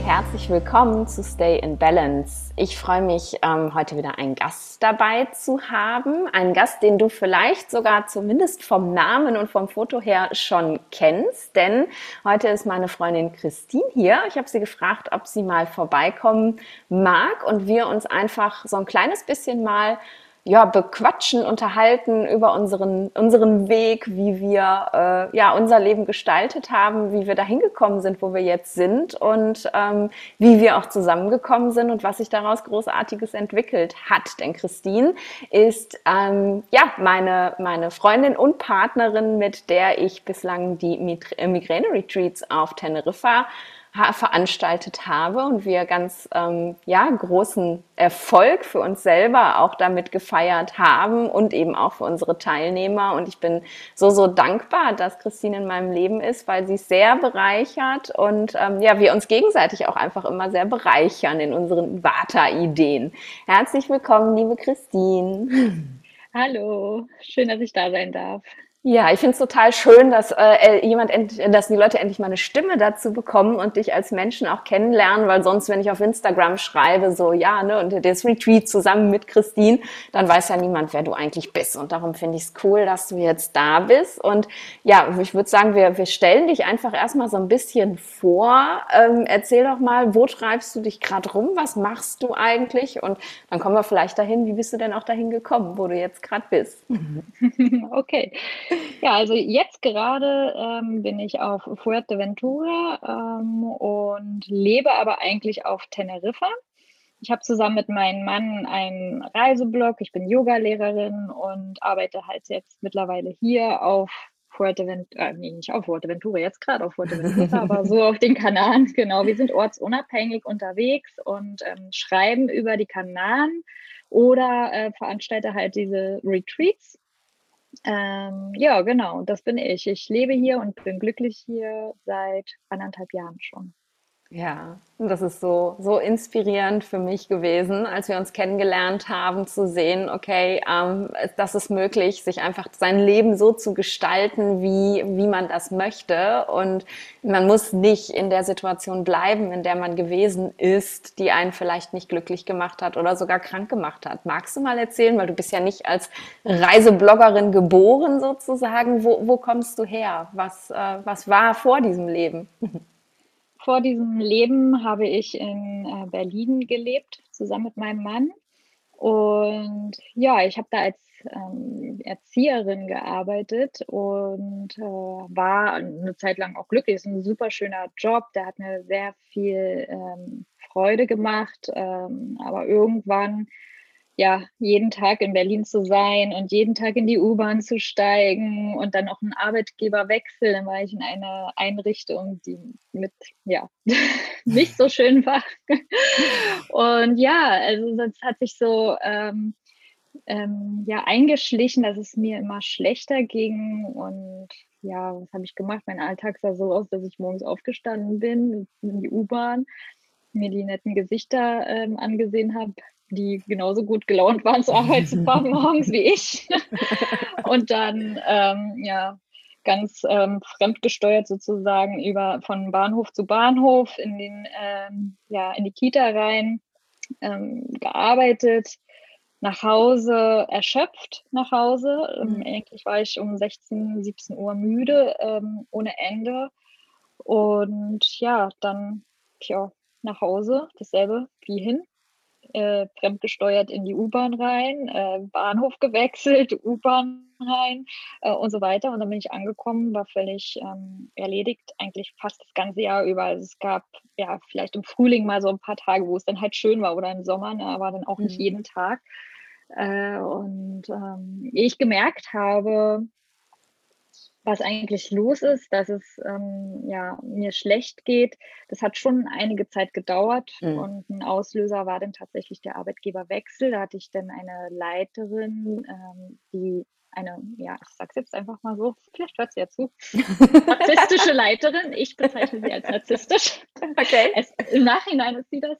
Hey, herzlich willkommen zu Stay in Balance. Ich freue mich, ähm, heute wieder einen Gast dabei zu haben. Einen Gast, den du vielleicht sogar zumindest vom Namen und vom Foto her schon kennst, denn heute ist meine Freundin Christine hier. Ich habe sie gefragt, ob sie mal vorbeikommen mag und wir uns einfach so ein kleines bisschen mal ja, bequatschen, unterhalten über unseren, unseren Weg, wie wir äh, ja, unser Leben gestaltet haben, wie wir dahin gekommen sind, wo wir jetzt sind und ähm, wie wir auch zusammengekommen sind und was sich daraus Großartiges entwickelt hat. Denn Christine ist ähm, ja, meine, meine Freundin und Partnerin, mit der ich bislang die Migräne-Retreats auf Teneriffa veranstaltet habe und wir ganz ähm, ja, großen Erfolg für uns selber auch damit gefeiert haben und eben auch für unsere Teilnehmer. Und ich bin so, so dankbar, dass Christine in meinem Leben ist, weil sie sehr bereichert und ähm, ja, wir uns gegenseitig auch einfach immer sehr bereichern in unseren Vata-Ideen. Herzlich willkommen, liebe Christine. Hallo, schön, dass ich da sein darf. Ja, ich finde es total schön, dass äh, jemand, dass die Leute endlich mal eine Stimme dazu bekommen und dich als Menschen auch kennenlernen, weil sonst, wenn ich auf Instagram schreibe, so ja, ne, und das Retreat zusammen mit Christine, dann weiß ja niemand, wer du eigentlich bist. Und darum finde ich es cool, dass du jetzt da bist. Und ja, ich würde sagen, wir, wir stellen dich einfach erstmal so ein bisschen vor. Ähm, erzähl doch mal, wo treibst du dich gerade rum? Was machst du eigentlich? Und dann kommen wir vielleicht dahin, wie bist du denn auch dahin gekommen, wo du jetzt gerade bist? okay. Ja, also jetzt gerade ähm, bin ich auf Fuerteventura ähm, und lebe aber eigentlich auf Teneriffa. Ich habe zusammen mit meinem Mann einen Reiseblog. Ich bin Yogalehrerin und arbeite halt jetzt mittlerweile hier auf Fuerteventura, äh, nee, nicht auf Fuerteventura, jetzt gerade auf Fuerteventura, aber so auf den Kanaren. Genau, wir sind ortsunabhängig unterwegs und ähm, schreiben über die Kanaren oder äh, veranstalte halt diese Retreats ähm, ja, genau, das bin ich. Ich lebe hier und bin glücklich hier seit anderthalb Jahren schon. Ja, das ist so, so inspirierend für mich gewesen, als wir uns kennengelernt haben, zu sehen, okay, ähm, das ist möglich, sich einfach sein Leben so zu gestalten, wie, wie man das möchte. Und man muss nicht in der Situation bleiben, in der man gewesen ist, die einen vielleicht nicht glücklich gemacht hat oder sogar krank gemacht hat. Magst du mal erzählen, weil du bist ja nicht als Reisebloggerin geboren sozusagen. Wo, wo kommst du her? Was, äh, was war vor diesem Leben? Vor diesem Leben habe ich in äh, Berlin gelebt, zusammen mit meinem Mann. Und ja, ich habe da als ähm, Erzieherin gearbeitet und äh, war eine Zeit lang auch glücklich. Es ist ein super schöner Job, der hat mir sehr viel ähm, Freude gemacht. Ähm, aber irgendwann ja, jeden Tag in Berlin zu sein und jeden Tag in die U-Bahn zu steigen und dann auch einen Arbeitgeber wechseln, war ich in einer Einrichtung, die mit, ja, nicht so schön war. und ja, also das hat sich so ähm, ähm, ja, eingeschlichen, dass es mir immer schlechter ging und ja, was habe ich gemacht? Mein Alltag sah so aus, dass ich morgens aufgestanden bin, in die U-Bahn, mir die netten Gesichter ähm, angesehen habe, die genauso gut gelaunt waren zur Arbeit zu fahren morgens wie ich. und dann, ähm, ja, ganz ähm, fremdgesteuert sozusagen über von Bahnhof zu Bahnhof in den, ähm, ja, in die Kita rein ähm, gearbeitet, nach Hause erschöpft nach Hause. Ähm, mhm. eigentlich war ich um 16, 17 Uhr müde, ähm, ohne Ende. Und ja, dann tja, nach Hause, dasselbe wie hin äh, fremdgesteuert in die U-Bahn rein, äh, Bahnhof gewechselt, U-Bahn rein äh, und so weiter. Und dann bin ich angekommen, war völlig ähm, erledigt, eigentlich fast das ganze Jahr über. Also es gab ja vielleicht im Frühling mal so ein paar Tage, wo es dann halt schön war oder im Sommer, ne, aber dann auch nicht mhm. jeden Tag. Äh, und ähm, ich gemerkt habe, was eigentlich los ist, dass es ähm, ja, mir schlecht geht. Das hat schon einige Zeit gedauert mhm. und ein Auslöser war dann tatsächlich der Arbeitgeberwechsel. Da hatte ich dann eine Leiterin, ähm, die eine, ja, ich sag's jetzt einfach mal so, vielleicht hört sie ja zu, narzisstische Leiterin. Ich bezeichne sie als narzisstisch. Okay. Es, Im Nachhinein ist sie das.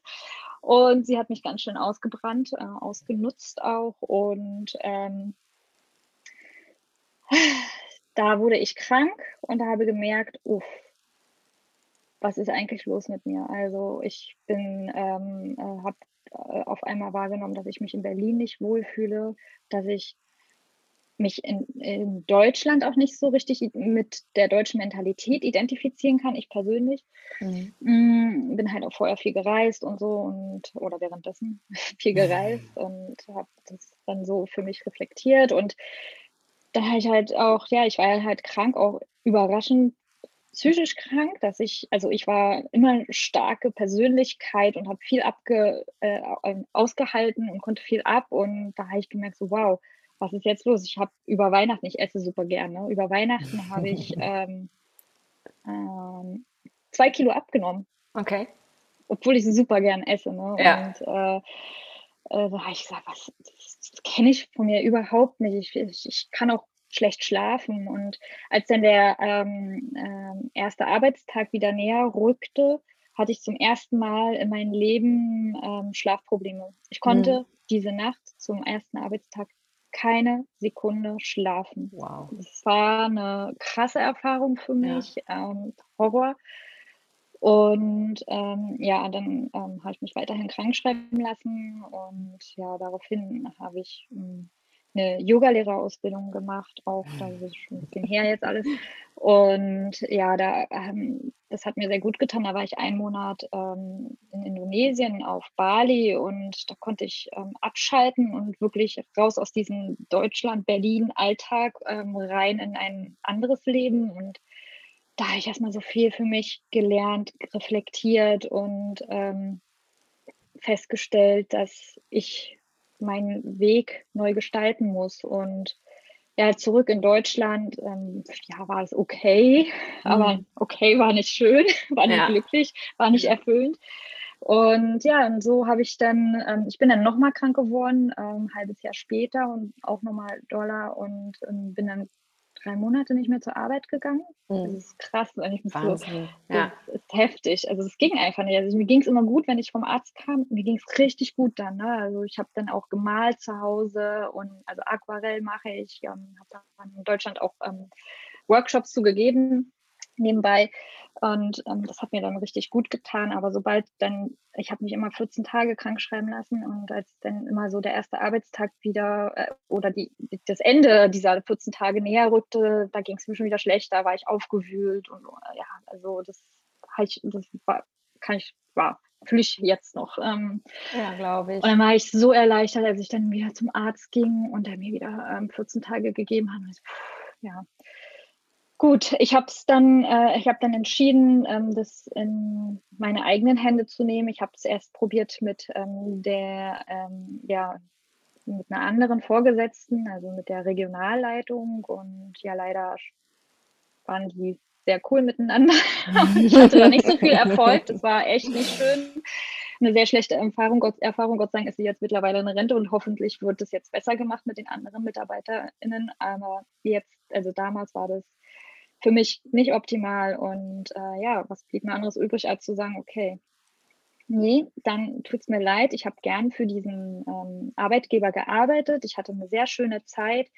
Und sie hat mich ganz schön ausgebrannt, äh, ausgenutzt auch. Und ähm, da wurde ich krank und habe gemerkt, uff, was ist eigentlich los mit mir? Also ich bin, ähm, äh, habe äh, auf einmal wahrgenommen, dass ich mich in Berlin nicht wohlfühle, dass ich mich in, in Deutschland auch nicht so richtig mit der deutschen Mentalität identifizieren kann, ich persönlich. Mhm. Mm, bin halt auch vorher viel gereist und so und oder währenddessen viel gereist und habe das dann so für mich reflektiert und da habe ich halt auch, ja, ich war halt krank, auch überraschend psychisch krank, dass ich, also ich war immer eine starke Persönlichkeit und habe viel abge, äh, ausgehalten und konnte viel ab und da habe ich gemerkt, so wow, was ist jetzt los? Ich habe über Weihnachten, ich esse super gerne, über Weihnachten habe ich ähm, ähm, zwei Kilo abgenommen. Okay. Obwohl ich super gern esse. Ne? Ja. Und äh, äh, da habe ich gesagt, was, kenne ich von mir überhaupt nicht. Ich, ich, ich, kann auch schlecht schlafen. Und als dann der ähm, äh, erste Arbeitstag wieder näher rückte, hatte ich zum ersten Mal in meinem Leben ähm, Schlafprobleme. Ich konnte mhm. diese Nacht zum ersten Arbeitstag keine Sekunde schlafen. Wow. Das war eine krasse Erfahrung für mich, ja. ähm, Horror. Und ähm, ja, dann ähm, habe ich mich weiterhin krank schreiben lassen und ja, daraufhin habe ich hm, eine Yogalehrerausbildung gemacht, auch da ist schon ein bisschen her jetzt alles. Und ja, da, ähm, das hat mir sehr gut getan. Da war ich einen Monat ähm, in Indonesien auf Bali und da konnte ich ähm, abschalten und wirklich raus aus diesem Deutschland-Berlin-Alltag ähm, rein in ein anderes Leben. Und da habe ich erstmal so viel für mich gelernt, reflektiert und ähm, festgestellt, dass ich meinen Weg neu gestalten muss. Und ja, zurück in Deutschland, ähm, ja, war es okay, mhm. aber okay war nicht schön, war nicht ja. glücklich, war nicht erfüllend. Und ja, und so habe ich dann, ähm, ich bin dann nochmal krank geworden, ähm, ein halbes Jahr später und auch nochmal Dollar und ähm, bin dann drei Monate nicht mehr zur Arbeit gegangen. Mhm. Das ist krass, ich Wahnsinn. so, ja. das ist heftig. Also es ging einfach nicht. Also mir ging es immer gut, wenn ich vom Arzt kam. Mir ging es richtig gut dann. Ne? Also ich habe dann auch gemalt zu Hause und also Aquarell mache ich. Ähm, habe dann in Deutschland auch ähm, Workshops zugegeben nebenbei. Und ähm, das hat mir dann richtig gut getan. Aber sobald dann, ich habe mich immer 14 Tage krank schreiben lassen und als dann immer so der erste Arbeitstag wieder äh, oder die, das Ende dieser 14 Tage näher rückte, da ging es mir schon wieder schlechter, war ich aufgewühlt und äh, ja, also das, ich, das war, kann ich, war, fühle ich jetzt noch. Ähm, ja, glaube ich. Und dann war ich so erleichtert, als ich dann wieder zum Arzt ging und er mir wieder ähm, 14 Tage gegeben hat. Und ich, pff, ja, Gut, ich habe es dann, äh, ich habe dann entschieden, ähm, das in meine eigenen Hände zu nehmen. Ich habe es erst probiert mit ähm, der, ähm, ja, mit einer anderen Vorgesetzten, also mit der Regionalleitung und ja, leider waren die sehr cool miteinander. ich hatte da nicht so viel Erfolg. Das war echt nicht schön. Eine sehr schlechte Erfahrung. Gott, Erfahrung, Gott sei Dank ist sie jetzt mittlerweile in Rente und hoffentlich wird das jetzt besser gemacht mit den anderen MitarbeiterInnen. Aber jetzt, also damals war das für mich nicht optimal. Und äh, ja, was blieb mir anderes übrig, als zu sagen, okay, nee, dann tut es mir leid. Ich habe gern für diesen ähm, Arbeitgeber gearbeitet. Ich hatte eine sehr schöne Zeit.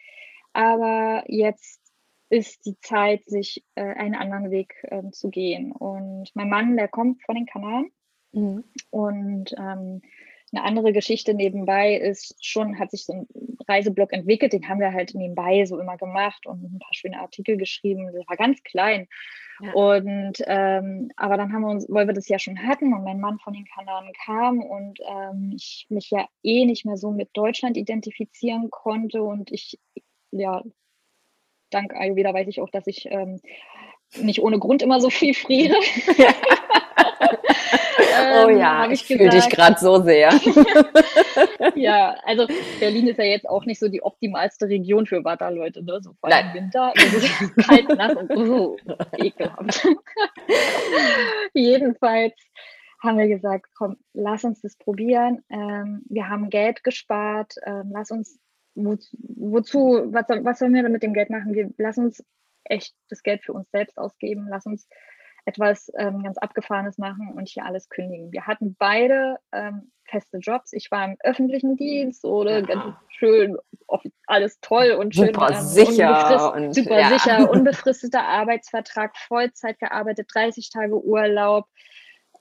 Aber jetzt ist die Zeit, sich äh, einen anderen Weg äh, zu gehen. Und mein Mann, der kommt von den Kanaren. Mhm. Und ähm, eine andere Geschichte nebenbei ist schon, hat sich so ein Reiseblock entwickelt, den haben wir halt nebenbei so immer gemacht und ein paar schöne Artikel geschrieben. Das war ganz klein. Ja. Und ähm, aber dann haben wir uns, weil wir das ja schon hatten und mein Mann von den Kanaren kam und ähm, ich mich ja eh nicht mehr so mit Deutschland identifizieren konnte und ich ja dank Ayurveda weiß ich auch, dass ich ähm, nicht ohne Grund immer so viel friere. Ja. oh ja, ich, ich fühle dich gerade so sehr. ja, also Berlin ist ja jetzt auch nicht so die optimalste Region für Wanderleute, ne? So vor allem im Winter. Also kalt, nass und so ekelhaft. Jedenfalls haben wir gesagt, komm, lass uns das probieren. Ähm, wir haben Geld gespart. Ähm, lass uns, wo, wozu, was, was sollen wir mit dem Geld machen? Wir lass uns echt das Geld für uns selbst ausgeben. Lass uns etwas ähm, ganz Abgefahrenes machen und hier alles kündigen. Wir hatten beide ähm, feste Jobs. Ich war im öffentlichen Dienst oder ja. ganz schön, alles toll und schön. Super ähm, sicher. Und, super ja. sicher, unbefristeter Arbeitsvertrag, Vollzeit gearbeitet, 30 Tage Urlaub.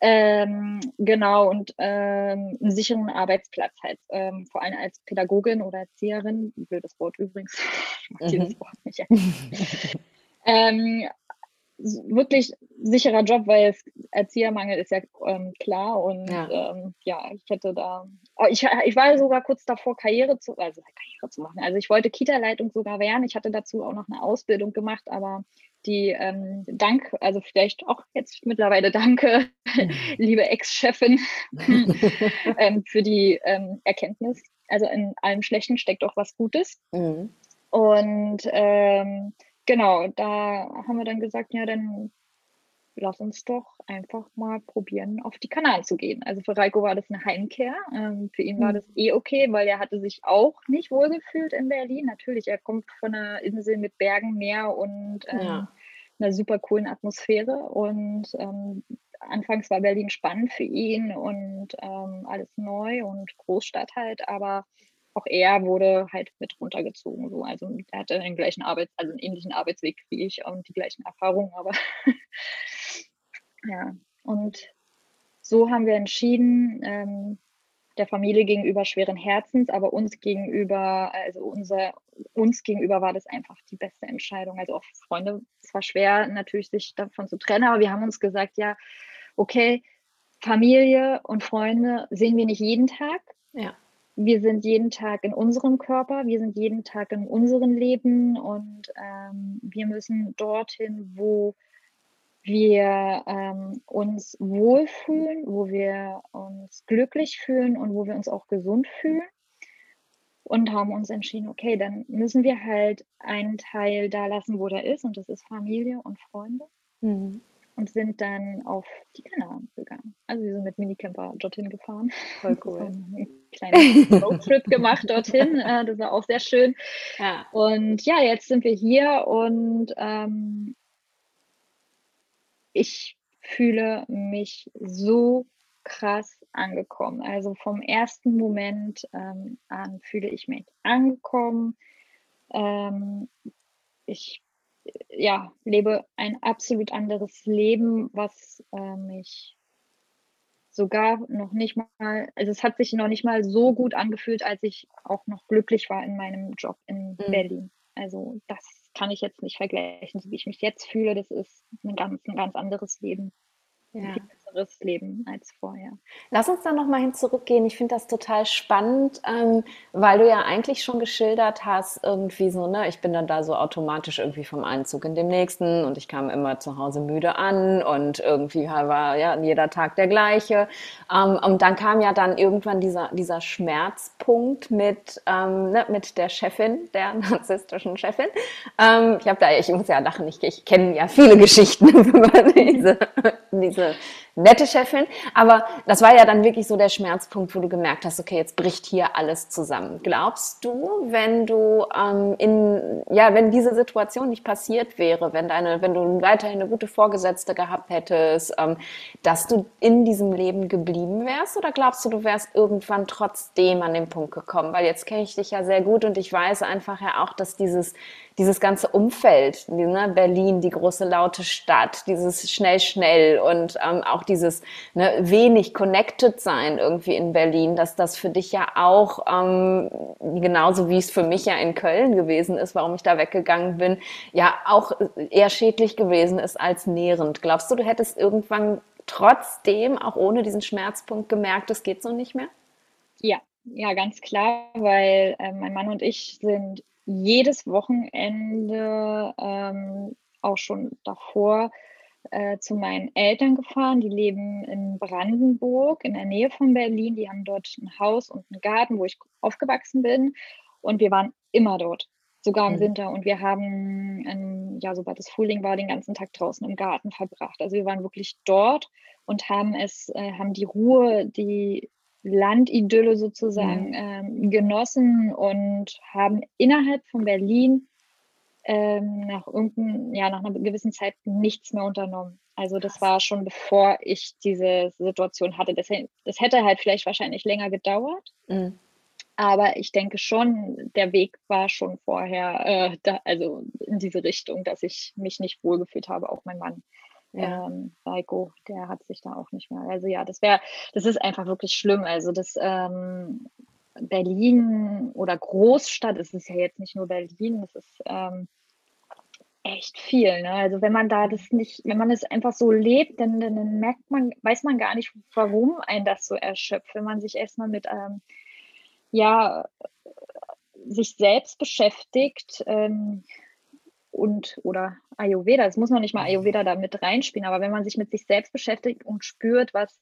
Ähm, genau, und ähm, einen sicheren Arbeitsplatz halt, ähm, vor allem als Pädagogin oder Erzieherin, blödes Wort übrigens, ich mag mhm. dieses Wort nicht. ähm, wirklich sicherer Job, weil es, Erziehermangel ist ja ähm, klar und ja. Ähm, ja. ich hätte da, oh, ich, ich war sogar kurz davor, Karriere zu, also Karriere zu machen. Also ich wollte Kita-Leitung sogar werden. Ich hatte dazu auch noch eine Ausbildung gemacht, aber die ähm, Dank, also vielleicht auch jetzt mittlerweile danke, liebe Ex-Chefin, ähm, für die ähm, Erkenntnis. Also in allem Schlechten steckt auch was Gutes. Mhm. Und ähm, genau, da haben wir dann gesagt, ja, dann lass uns doch einfach mal probieren, auf die Kanaren zu gehen. Also für Reiko war das eine Heimkehr. Ähm, für ihn war mhm. das eh okay, weil er hatte sich auch nicht wohlgefühlt in Berlin. Natürlich, er kommt von einer Insel mit Bergen, Meer und ähm, ja. einer super coolen Atmosphäre. Und ähm, anfangs war Berlin spannend für ihn und ähm, alles neu und Großstadt halt, aber auch er wurde halt mit runtergezogen. So. Also er hatte den gleichen Arbeits-, also einen ähnlichen Arbeitsweg wie ich und die gleichen Erfahrungen, aber ja. Und so haben wir entschieden, ähm, der Familie gegenüber schweren Herzens, aber uns gegenüber, also unser, uns gegenüber war das einfach die beste Entscheidung. Also auch Freunde, es war schwer natürlich sich davon zu trennen, aber wir haben uns gesagt, ja, okay, Familie und Freunde sehen wir nicht jeden Tag. Ja wir sind jeden Tag in unserem Körper, wir sind jeden Tag in unserem Leben und ähm, wir müssen dorthin, wo wir ähm, uns wohlfühlen, wo wir uns glücklich fühlen und wo wir uns auch gesund fühlen. Und haben uns entschieden, okay, dann müssen wir halt einen Teil da lassen, wo der ist, und das ist Familie und Freunde. Mhm und sind dann auf die Kanaren gegangen. Also wir sind mit Minicamper dorthin gefahren. Voll cool. einen kleinen Roadtrip gemacht dorthin. Äh, das war auch sehr schön. Ja. Und ja, jetzt sind wir hier und ähm, ich fühle mich so krass angekommen. Also vom ersten Moment ähm, an fühle ich mich angekommen. Ähm, ich ja, lebe ein absolut anderes Leben, was äh, mich sogar noch nicht mal, also es hat sich noch nicht mal so gut angefühlt, als ich auch noch glücklich war in meinem Job in mhm. Berlin. Also das kann ich jetzt nicht vergleichen, so wie ich mich jetzt fühle. Das ist ein ganz, ein ganz anderes Leben. Ja besseres Leben als vorher. Lass uns da nochmal hin zurückgehen. Ich finde das total spannend, ähm, weil du ja eigentlich schon geschildert hast, irgendwie so, ne, ich bin dann da so automatisch irgendwie vom Einzug in den nächsten und ich kam immer zu Hause müde an und irgendwie war ja jeder Tag der gleiche. Ähm, und dann kam ja dann irgendwann dieser, dieser Schmerzpunkt mit, ähm, ne, mit der Chefin, der narzisstischen Chefin. Ähm, ich habe da, ich muss ja lachen, ich, ich kenne ja viele Geschichten über diese, diese nette Chefin. Aber das war ja dann wirklich so der Schmerzpunkt, wo du gemerkt hast, okay, jetzt bricht hier alles zusammen. Glaubst du, wenn du ähm, in, ja, wenn diese Situation nicht passiert wäre, wenn deine, wenn du weiterhin eine gute Vorgesetzte gehabt hättest, ähm, dass du in diesem Leben geblieben wärst? Oder glaubst du, du wärst irgendwann trotzdem an den Punkt gekommen? Weil jetzt kenne ich dich ja sehr gut und ich weiß einfach ja auch, dass dieses dieses ganze Umfeld, ne, Berlin, die große laute Stadt, dieses schnell, schnell und ähm, auch dieses ne, wenig connected sein irgendwie in Berlin, dass das für dich ja auch ähm, genauso wie es für mich ja in Köln gewesen ist, warum ich da weggegangen bin, ja auch eher schädlich gewesen ist als nährend. Glaubst du, du hättest irgendwann trotzdem auch ohne diesen Schmerzpunkt gemerkt, es geht so nicht mehr? Ja, ja, ganz klar, weil äh, mein Mann und ich sind jedes Wochenende, ähm, auch schon davor, äh, zu meinen Eltern gefahren. Die leben in Brandenburg, in der Nähe von Berlin. Die haben dort ein Haus und einen Garten, wo ich aufgewachsen bin. Und wir waren immer dort, sogar im mhm. Winter. Und wir haben, ähm, ja, sobald es Frühling war, den ganzen Tag draußen im Garten verbracht. Also wir waren wirklich dort und haben es, äh, haben die Ruhe, die Landidylle sozusagen mhm. ähm, genossen und haben innerhalb von Berlin ähm, nach irgendein, ja, nach einer gewissen Zeit nichts mehr unternommen. Also das war schon bevor ich diese Situation hatte. Das, das hätte halt vielleicht wahrscheinlich länger gedauert. Mhm. Aber ich denke schon, der Weg war schon vorher, äh, da, also in diese Richtung, dass ich mich nicht wohlgefühlt habe, auch mein Mann. Ja. Ähm, Heiko, der hat sich da auch nicht mehr. Also ja, das wäre, das ist einfach wirklich schlimm. Also das ähm, Berlin oder Großstadt, es ist ja jetzt nicht nur Berlin, es ist ähm, echt viel. Ne? Also wenn man da das nicht, wenn man es einfach so lebt, dann, dann, merkt man, weiß man gar nicht, warum ein das so erschöpft, wenn man sich erstmal mit ähm, ja sich selbst beschäftigt ähm, und oder Ayurveda, das muss man nicht mal Ayurveda da mit reinspielen, aber wenn man sich mit sich selbst beschäftigt und spürt, was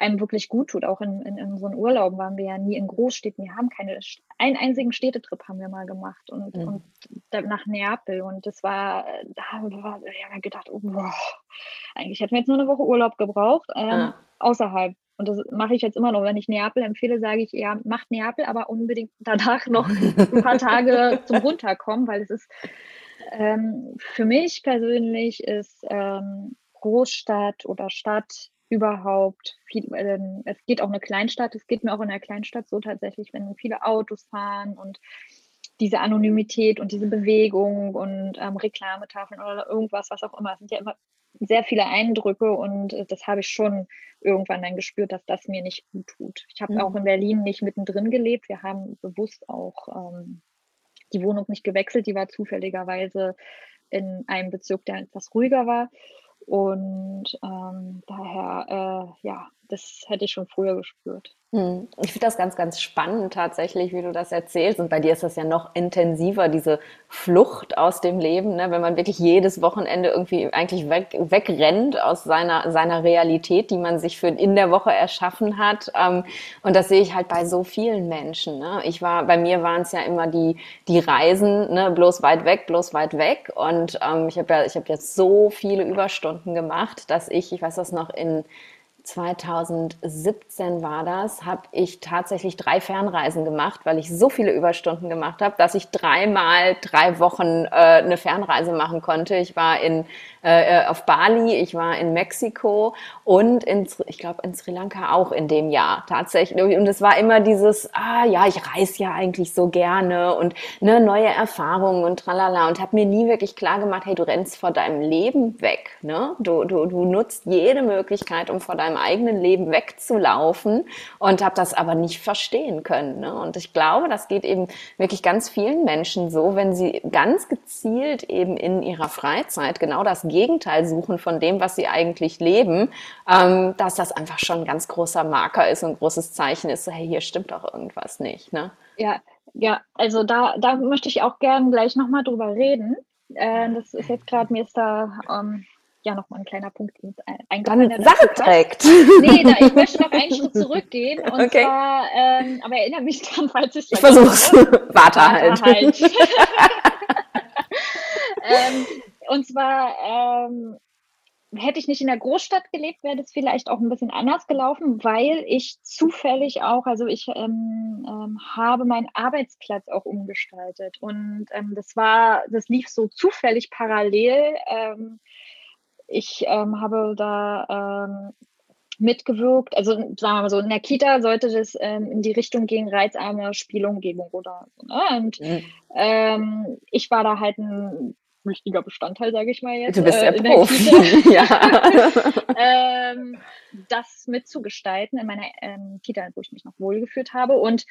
einem wirklich gut tut. Auch in, in, in unseren Urlauben waren wir ja nie in Großstädten. Wir haben keine, einen einzigen Städtetrip haben wir mal gemacht und, mhm. und nach Neapel. Und das war, da haben wir gedacht, oh, boah, eigentlich hätten wir jetzt nur eine Woche Urlaub gebraucht, ähm, ah. außerhalb. Und das mache ich jetzt immer noch. Wenn ich Neapel empfehle, sage ich, ja, macht Neapel, aber unbedingt danach noch ein paar Tage zum Runterkommen, weil es ist ähm, für mich persönlich ist ähm, Großstadt oder Stadt überhaupt viel, äh, es geht auch eine Kleinstadt, es geht mir auch in der Kleinstadt so tatsächlich, wenn viele Autos fahren und diese Anonymität und diese Bewegung und ähm, Reklametafeln oder irgendwas, was auch immer, es sind ja immer sehr viele Eindrücke und äh, das habe ich schon irgendwann dann gespürt, dass das mir nicht gut tut. Ich habe mhm. auch in Berlin nicht mittendrin gelebt. Wir haben bewusst auch ähm, die Wohnung nicht gewechselt. Die war zufälligerweise in einem Bezirk, der etwas ruhiger war. Und ähm, daher, äh, ja, das hätte ich schon früher gespürt. Hm. Ich finde das ganz, ganz spannend tatsächlich, wie du das erzählst. Und bei dir ist das ja noch intensiver, diese Flucht aus dem Leben, ne? wenn man wirklich jedes Wochenende irgendwie eigentlich weg, wegrennt aus seiner, seiner Realität, die man sich für in der Woche erschaffen hat. Ähm, und das sehe ich halt bei so vielen Menschen. Ne? Ich war, bei mir waren es ja immer die, die Reisen, ne? bloß weit weg, bloß weit weg. Und ähm, ich habe ja, ich habe jetzt so viele Überstunden gemacht, dass ich, ich weiß das noch in 2017 war das, habe ich tatsächlich drei Fernreisen gemacht, weil ich so viele Überstunden gemacht habe, dass ich dreimal drei Wochen äh, eine Fernreise machen konnte. Ich war in äh, auf Bali, ich war in Mexiko und in, ich glaube in Sri Lanka auch in dem Jahr tatsächlich. Und es war immer dieses, ah ja, ich reise ja eigentlich so gerne und ne, neue Erfahrungen und tralala und habe mir nie wirklich klar gemacht, hey, du rennst vor deinem Leben weg. Ne? Du, du, du nutzt jede Möglichkeit, um vor deinem eigenen Leben wegzulaufen und habe das aber nicht verstehen können. Ne? Und ich glaube, das geht eben wirklich ganz vielen Menschen so, wenn sie ganz gezielt eben in ihrer Freizeit genau das Gegenteil suchen von dem, was sie eigentlich leben, ähm, dass das einfach schon ein ganz großer Marker ist und ein großes Zeichen ist, so, hey, hier stimmt doch irgendwas nicht. Ne? Ja, ja, also da, da möchte ich auch gerne gleich nochmal drüber reden. Äh, das ist jetzt gerade, mir ist da ähm, ja nochmal ein kleiner Punkt eingefallen. Dann Sache trägt. Nee, da, ich möchte noch einen Schritt zurückgehen. Und okay. zwar, ähm, aber erinnere mich dran, falls ich Ich versuch's. Warte halt. halt. ähm, und zwar ähm, hätte ich nicht in der Großstadt gelebt, wäre das vielleicht auch ein bisschen anders gelaufen, weil ich zufällig auch, also ich ähm, ähm, habe meinen Arbeitsplatz auch umgestaltet und ähm, das war, das lief so zufällig parallel. Ähm, ich ähm, habe da ähm, mitgewirkt, also sagen wir mal so, in der Kita sollte das in die Richtung gehen, reizarme Spielumgebung oder so. Ne? Und mhm. ich war da halt ein wichtiger Bestandteil, sage ich mal jetzt. Du bist äh, der Profi. ja. ähm, das mitzugestalten in meiner ähm, Kita, wo ich mich noch wohlgeführt habe und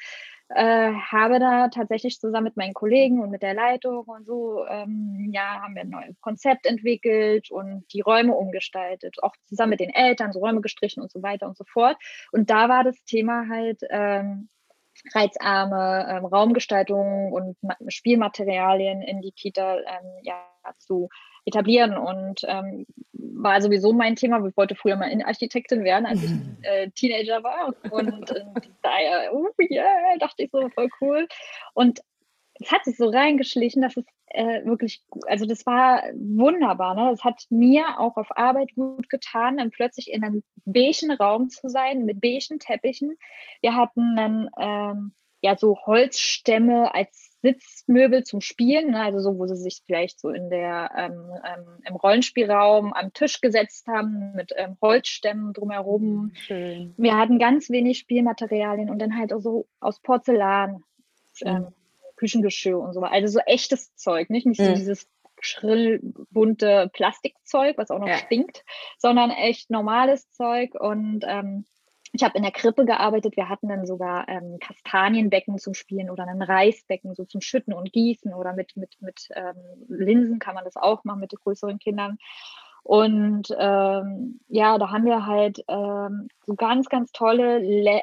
äh, habe da tatsächlich zusammen mit meinen Kollegen und mit der Leitung und so, ähm, ja, haben wir ein neues Konzept entwickelt und die Räume umgestaltet, auch zusammen mit den Eltern, so Räume gestrichen und so weiter und so fort. Und da war das Thema halt, ähm, reizarme ähm, Raumgestaltung und Ma Spielmaterialien in die Kita ähm, ja, zu etablieren. Und ähm, war sowieso mein Thema. Ich wollte früher mal Innenarchitektin werden, als ich äh, Teenager war. Und äh, daher, oh yeah, dachte ich so, voll cool. Und es hat sich so reingeschlichen, dass es äh, wirklich, also das war wunderbar. Ne? Es hat mir auch auf Arbeit gut getan, dann plötzlich in einem beigen Raum zu sein mit beigen Teppichen. Wir hatten einen ähm, ja so Holzstämme als Sitzmöbel zum Spielen, ne? also so, wo sie sich vielleicht so in der ähm, ähm, im Rollenspielraum am Tisch gesetzt haben mit ähm, Holzstämmen drumherum. Schön. Wir hatten ganz wenig Spielmaterialien und dann halt auch so aus Porzellan, mhm. Küchengeschirr und so. Also so echtes Zeug, nicht, nicht mhm. so dieses schrill bunte Plastikzeug, was auch noch ja. stinkt, sondern echt normales Zeug und ähm, ich habe in der Krippe gearbeitet. Wir hatten dann sogar ähm, Kastanienbecken zum Spielen oder ein Reisbecken so zum Schütten und Gießen oder mit, mit, mit ähm, Linsen kann man das auch machen mit den größeren Kindern. Und ähm, ja, da haben wir halt ähm, so ganz, ganz tolle,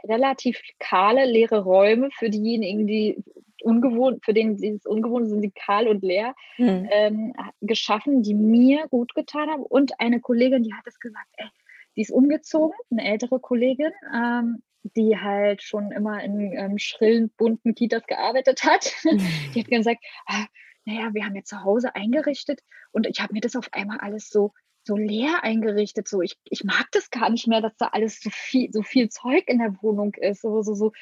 relativ kahle, leere Räume für diejenigen, die ungewohnt, für den dieses Ungewohnte sind, sie kahl und leer, hm. ähm, geschaffen, die mir gut getan haben. Und eine Kollegin, die hat es gesagt, ey, die ist umgezogen, eine ältere Kollegin, ähm, die halt schon immer in ähm, schrillen, bunten Kitas gearbeitet hat. die hat gesagt, ah, naja, wir haben jetzt zu Hause eingerichtet und ich habe mir das auf einmal alles so so leer eingerichtet. So, ich, ich mag das gar nicht mehr, dass da alles so viel, so viel Zeug in der Wohnung ist. So, so, so,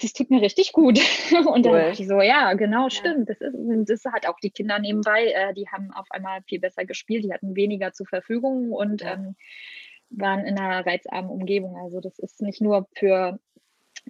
das tut mir richtig gut. Und dann cool. dachte ich so, ja, genau, stimmt. Das, ist, das hat auch die Kinder nebenbei, äh, die haben auf einmal viel besser gespielt, die hatten weniger zur Verfügung und ja. ähm, waren in einer reizarmen Umgebung. Also das ist nicht nur für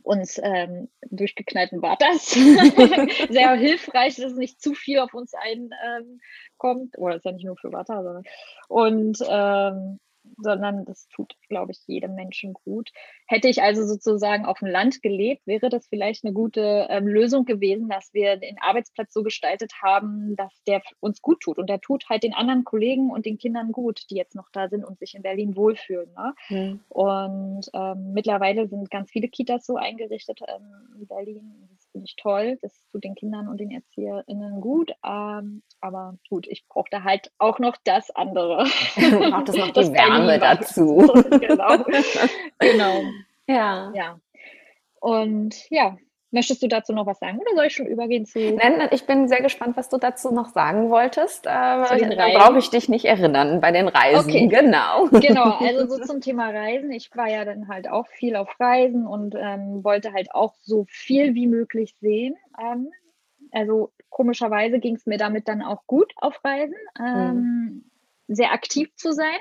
uns ähm, durchgeknallten Vaters sehr hilfreich, dass nicht zu viel auf uns einkommt. Ähm, Oder ist ja nicht nur für Vater, sondern und ähm, sondern das tut, glaube ich, jedem Menschen gut. Hätte ich also sozusagen auf dem Land gelebt, wäre das vielleicht eine gute ähm, Lösung gewesen, dass wir den Arbeitsplatz so gestaltet haben, dass der uns gut tut. Und der tut halt den anderen Kollegen und den Kindern gut, die jetzt noch da sind und sich in Berlin wohlfühlen. Ne? Mhm. Und ähm, mittlerweile sind ganz viele Kitas so eingerichtet ähm, in Berlin. Finde ich toll. Das tut den Kindern und den ErzieherInnen gut. Ähm, aber gut, ich brauche da halt auch noch das andere. Braucht es noch die Wärme dazu. genau. genau. Ja. Ja. Und ja, Möchtest du dazu noch was sagen oder soll ich schon übergehen zu. Nein, ich bin sehr gespannt, was du dazu noch sagen wolltest. Äh, da brauche ich dich nicht erinnern bei den Reisen. Okay. Genau. Genau, also so zum Thema Reisen. Ich war ja dann halt auch viel auf Reisen und ähm, wollte halt auch so viel wie möglich sehen. Ähm, also komischerweise ging es mir damit dann auch gut auf Reisen, ähm, mhm. sehr aktiv zu sein.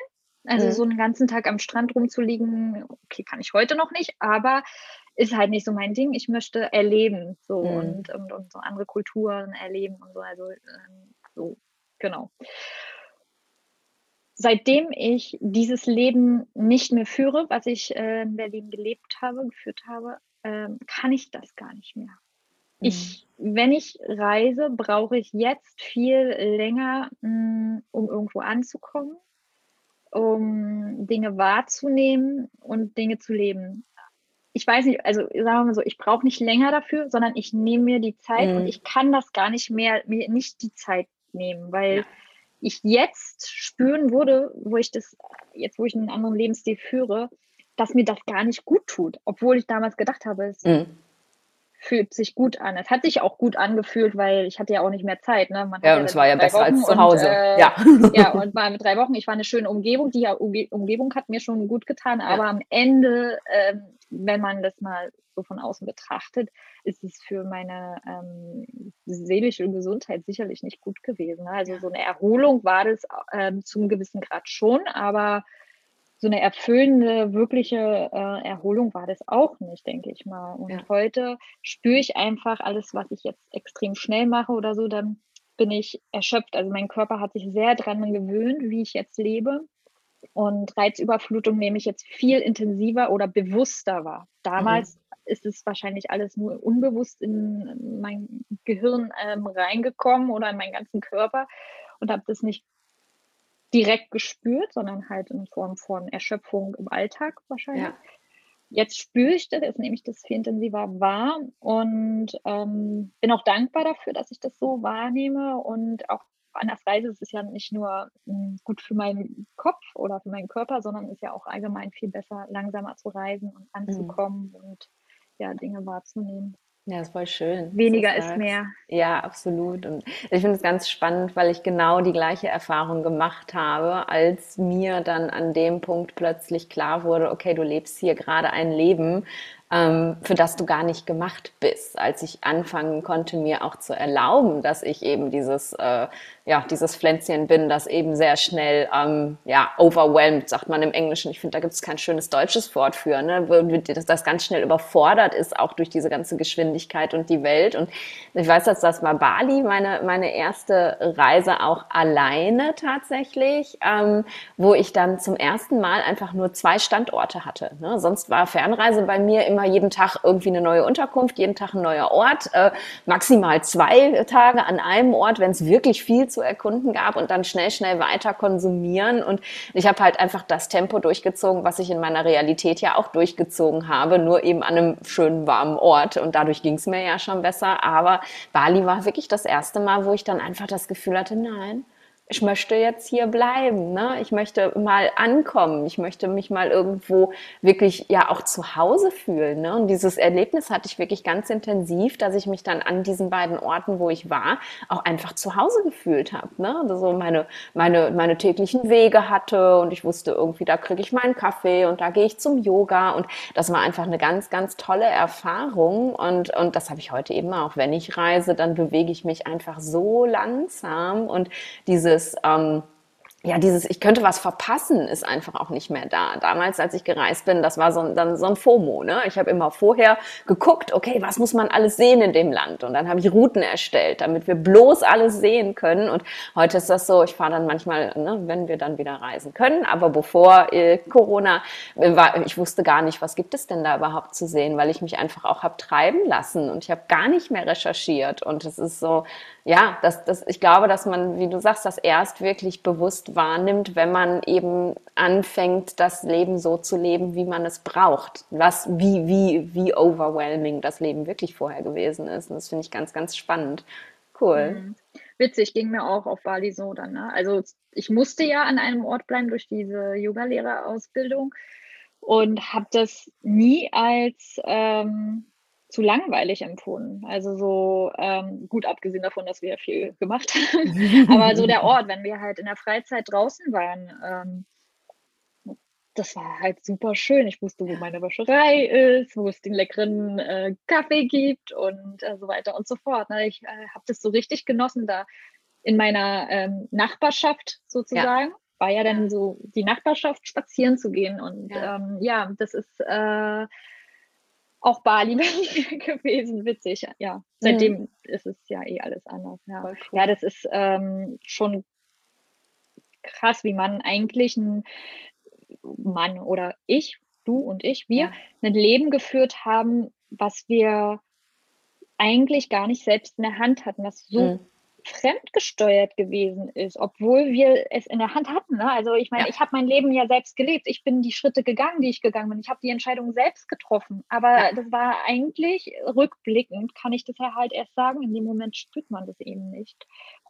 Also mhm. so einen ganzen Tag am Strand rumzuliegen, okay, kann ich heute noch nicht, aber ist halt nicht so mein Ding. Ich möchte erleben so mhm. und, und, und, so andere Kulturen erleben und so. Also ähm, so, genau. Seitdem ich dieses Leben nicht mehr führe, was ich äh, in Berlin gelebt habe, geführt habe, ähm, kann ich das gar nicht mehr. Mhm. Ich, wenn ich reise, brauche ich jetzt viel länger, mh, mm, um irgendwo anzukommen, um Dinge wahrzunehmen und Dinge zu leben ich weiß nicht, also sagen wir mal so, ich brauche nicht länger dafür, sondern ich nehme mir die Zeit mhm. und ich kann das gar nicht mehr, mir nicht die Zeit nehmen, weil ja. ich jetzt spüren würde, wo ich das, jetzt wo ich einen anderen Lebensstil führe, dass mir das gar nicht gut tut, obwohl ich damals gedacht habe, es mhm. Fühlt sich gut an. Es hat sich auch gut angefühlt, weil ich hatte ja auch nicht mehr Zeit. Ne? Man ja, und es war ja besser Wochen als zu Hause. Und, äh, ja. ja, und war mit drei Wochen. Ich war eine schöne Umgebung. Die Umgebung hat mir schon gut getan, aber ja. am Ende ähm, wenn man das mal so von außen betrachtet, ist es für meine ähm, seelische Gesundheit sicherlich nicht gut gewesen. Also so eine Erholung war das ähm, zum gewissen Grad schon, aber so eine erfüllende, wirkliche äh, Erholung war das auch nicht, denke ich mal. Und ja. heute spüre ich einfach alles, was ich jetzt extrem schnell mache oder so, dann bin ich erschöpft. Also mein Körper hat sich sehr dran gewöhnt, wie ich jetzt lebe. Und Reizüberflutung nehme ich jetzt viel intensiver oder bewusster wahr. Damals mhm. ist es wahrscheinlich alles nur unbewusst in mein Gehirn ähm, reingekommen oder in meinen ganzen Körper und habe das nicht direkt gespürt, sondern halt in Form von Erschöpfung im Alltag wahrscheinlich. Ja. Jetzt spüre ich das, jetzt nehme ich das viel intensiver wahr und ähm, bin auch dankbar dafür, dass ich das so wahrnehme und auch anders reise, es ist ja nicht nur hm, gut für meinen Kopf oder für meinen Körper, sondern ist ja auch allgemein viel besser, langsamer zu reisen und anzukommen mhm. und ja, Dinge wahrzunehmen. Ja, ist voll schön. Weniger ist mehr. Ja, absolut. Und ich finde es ganz spannend, weil ich genau die gleiche Erfahrung gemacht habe, als mir dann an dem Punkt plötzlich klar wurde, okay, du lebst hier gerade ein Leben, ähm, für das du gar nicht gemacht bist. Als ich anfangen konnte, mir auch zu erlauben, dass ich eben dieses, äh, ja, dieses Pflänzchen bin, das eben sehr schnell, ähm, ja, overwhelmed, sagt man im Englischen. Ich finde, da gibt es kein schönes deutsches Wort für, ne? dass das ganz schnell überfordert ist, auch durch diese ganze Geschwindigkeit und die Welt. Und ich weiß, dass das war Bali, meine, meine erste Reise auch alleine tatsächlich, ähm, wo ich dann zum ersten Mal einfach nur zwei Standorte hatte. Ne? Sonst war Fernreise bei mir immer jeden Tag irgendwie eine neue Unterkunft, jeden Tag ein neuer Ort, äh, maximal zwei Tage an einem Ort, wenn es wirklich viel zu erkunden gab und dann schnell, schnell weiter konsumieren. Und ich habe halt einfach das Tempo durchgezogen, was ich in meiner Realität ja auch durchgezogen habe, nur eben an einem schönen, warmen Ort. Und dadurch ging es mir ja schon besser. Aber Bali war wirklich das erste Mal, wo ich dann einfach das Gefühl hatte, nein, ich möchte jetzt hier bleiben, ne? Ich möchte mal ankommen, ich möchte mich mal irgendwo wirklich ja auch zu Hause fühlen, ne? Und dieses Erlebnis hatte ich wirklich ganz intensiv, dass ich mich dann an diesen beiden Orten, wo ich war, auch einfach zu Hause gefühlt habe, ne? Also so meine meine meine täglichen Wege hatte und ich wusste irgendwie, da kriege ich meinen Kaffee und da gehe ich zum Yoga und das war einfach eine ganz ganz tolle Erfahrung und und das habe ich heute eben auch, wenn ich reise, dann bewege ich mich einfach so langsam und diese dieses ähm, ja, dieses, ich könnte was verpassen, ist einfach auch nicht mehr da. Damals, als ich gereist bin, das war so, dann so ein FOMO. Ne? Ich habe immer vorher geguckt, okay, was muss man alles sehen in dem Land? Und dann habe ich Routen erstellt, damit wir bloß alles sehen können. Und heute ist das so, ich fahre dann manchmal, ne, wenn wir dann wieder reisen können. Aber bevor äh, Corona war, ich wusste gar nicht, was gibt es denn da überhaupt zu sehen, weil ich mich einfach auch habe treiben lassen und ich habe gar nicht mehr recherchiert. Und es ist so, ja, das, das, ich glaube, dass man, wie du sagst, das erst wirklich bewusst wahrnimmt, wenn man eben anfängt, das Leben so zu leben, wie man es braucht. Was, wie, wie, wie overwhelming das Leben wirklich vorher gewesen ist. Und das finde ich ganz, ganz spannend. Cool. Mhm. Witzig, ging mir auch auf Bali so dann. Ne? Also ich musste ja an einem Ort bleiben durch diese Yoga-Lehrerausbildung und habe das nie als ähm, zu langweilig empfunden. Also so ähm, gut abgesehen davon, dass wir viel gemacht haben. Aber so der Ort, wenn wir halt in der Freizeit draußen waren, ähm, das war halt super schön. Ich wusste, wo meine Wäscherei ist, wo es den leckeren äh, Kaffee gibt und äh, so weiter und so fort. Ne? Ich äh, habe das so richtig genossen, da in meiner ähm, Nachbarschaft sozusagen. Ja. War ja dann so die Nachbarschaft spazieren zu gehen. Und ja, ähm, ja das ist äh, auch Bali gewesen, witzig. Ja, seitdem mhm. ist es ja eh alles anders. Ja, cool. ja das ist ähm, schon krass, wie man eigentlich ein Mann oder ich, du und ich, wir ja. ein Leben geführt haben, was wir eigentlich gar nicht selbst in der Hand hatten, was so mhm fremdgesteuert gewesen ist, obwohl wir es in der Hand hatten. Ne? Also ich meine, ja. ich habe mein Leben ja selbst gelebt. Ich bin die Schritte gegangen, die ich gegangen bin. Ich habe die Entscheidung selbst getroffen. Aber ja. das war eigentlich rückblickend, kann ich das ja halt erst sagen. In dem Moment spürt man das eben nicht.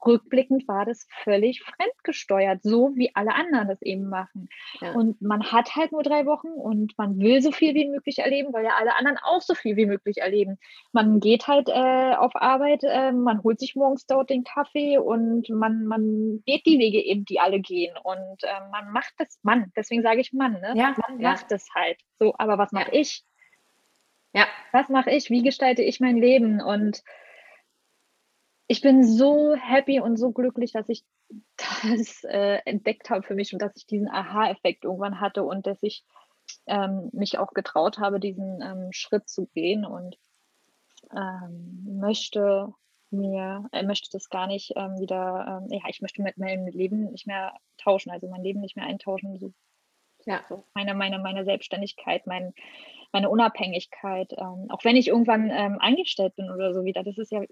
Rückblickend war das völlig fremdgesteuert, so wie alle anderen das eben machen. Ja. Und man hat halt nur drei Wochen und man will so viel wie möglich erleben, weil ja alle anderen auch so viel wie möglich erleben. Man geht halt äh, auf Arbeit, äh, man holt sich morgens dort den Kaffee und man, man geht die Wege eben, die alle gehen. Und äh, man macht das, Mann, deswegen sage ich Mann, ne? Ja, man ja. macht es halt. So, aber was mache ja. ich? Ja. Was mache ich? Wie gestalte ich mein Leben? Und ich bin so happy und so glücklich, dass ich das äh, entdeckt habe für mich und dass ich diesen Aha-Effekt irgendwann hatte und dass ich ähm, mich auch getraut habe, diesen ähm, Schritt zu gehen und ähm, möchte mir, äh, möchte das gar nicht ähm, wieder, ähm, ja, ich möchte mit meinem Leben nicht mehr tauschen, also mein Leben nicht mehr eintauschen. So, ja. So meine, meine, meine Selbstständigkeit, mein, meine Unabhängigkeit, ähm, auch wenn ich irgendwann ähm, angestellt bin oder so wieder, das ist ja,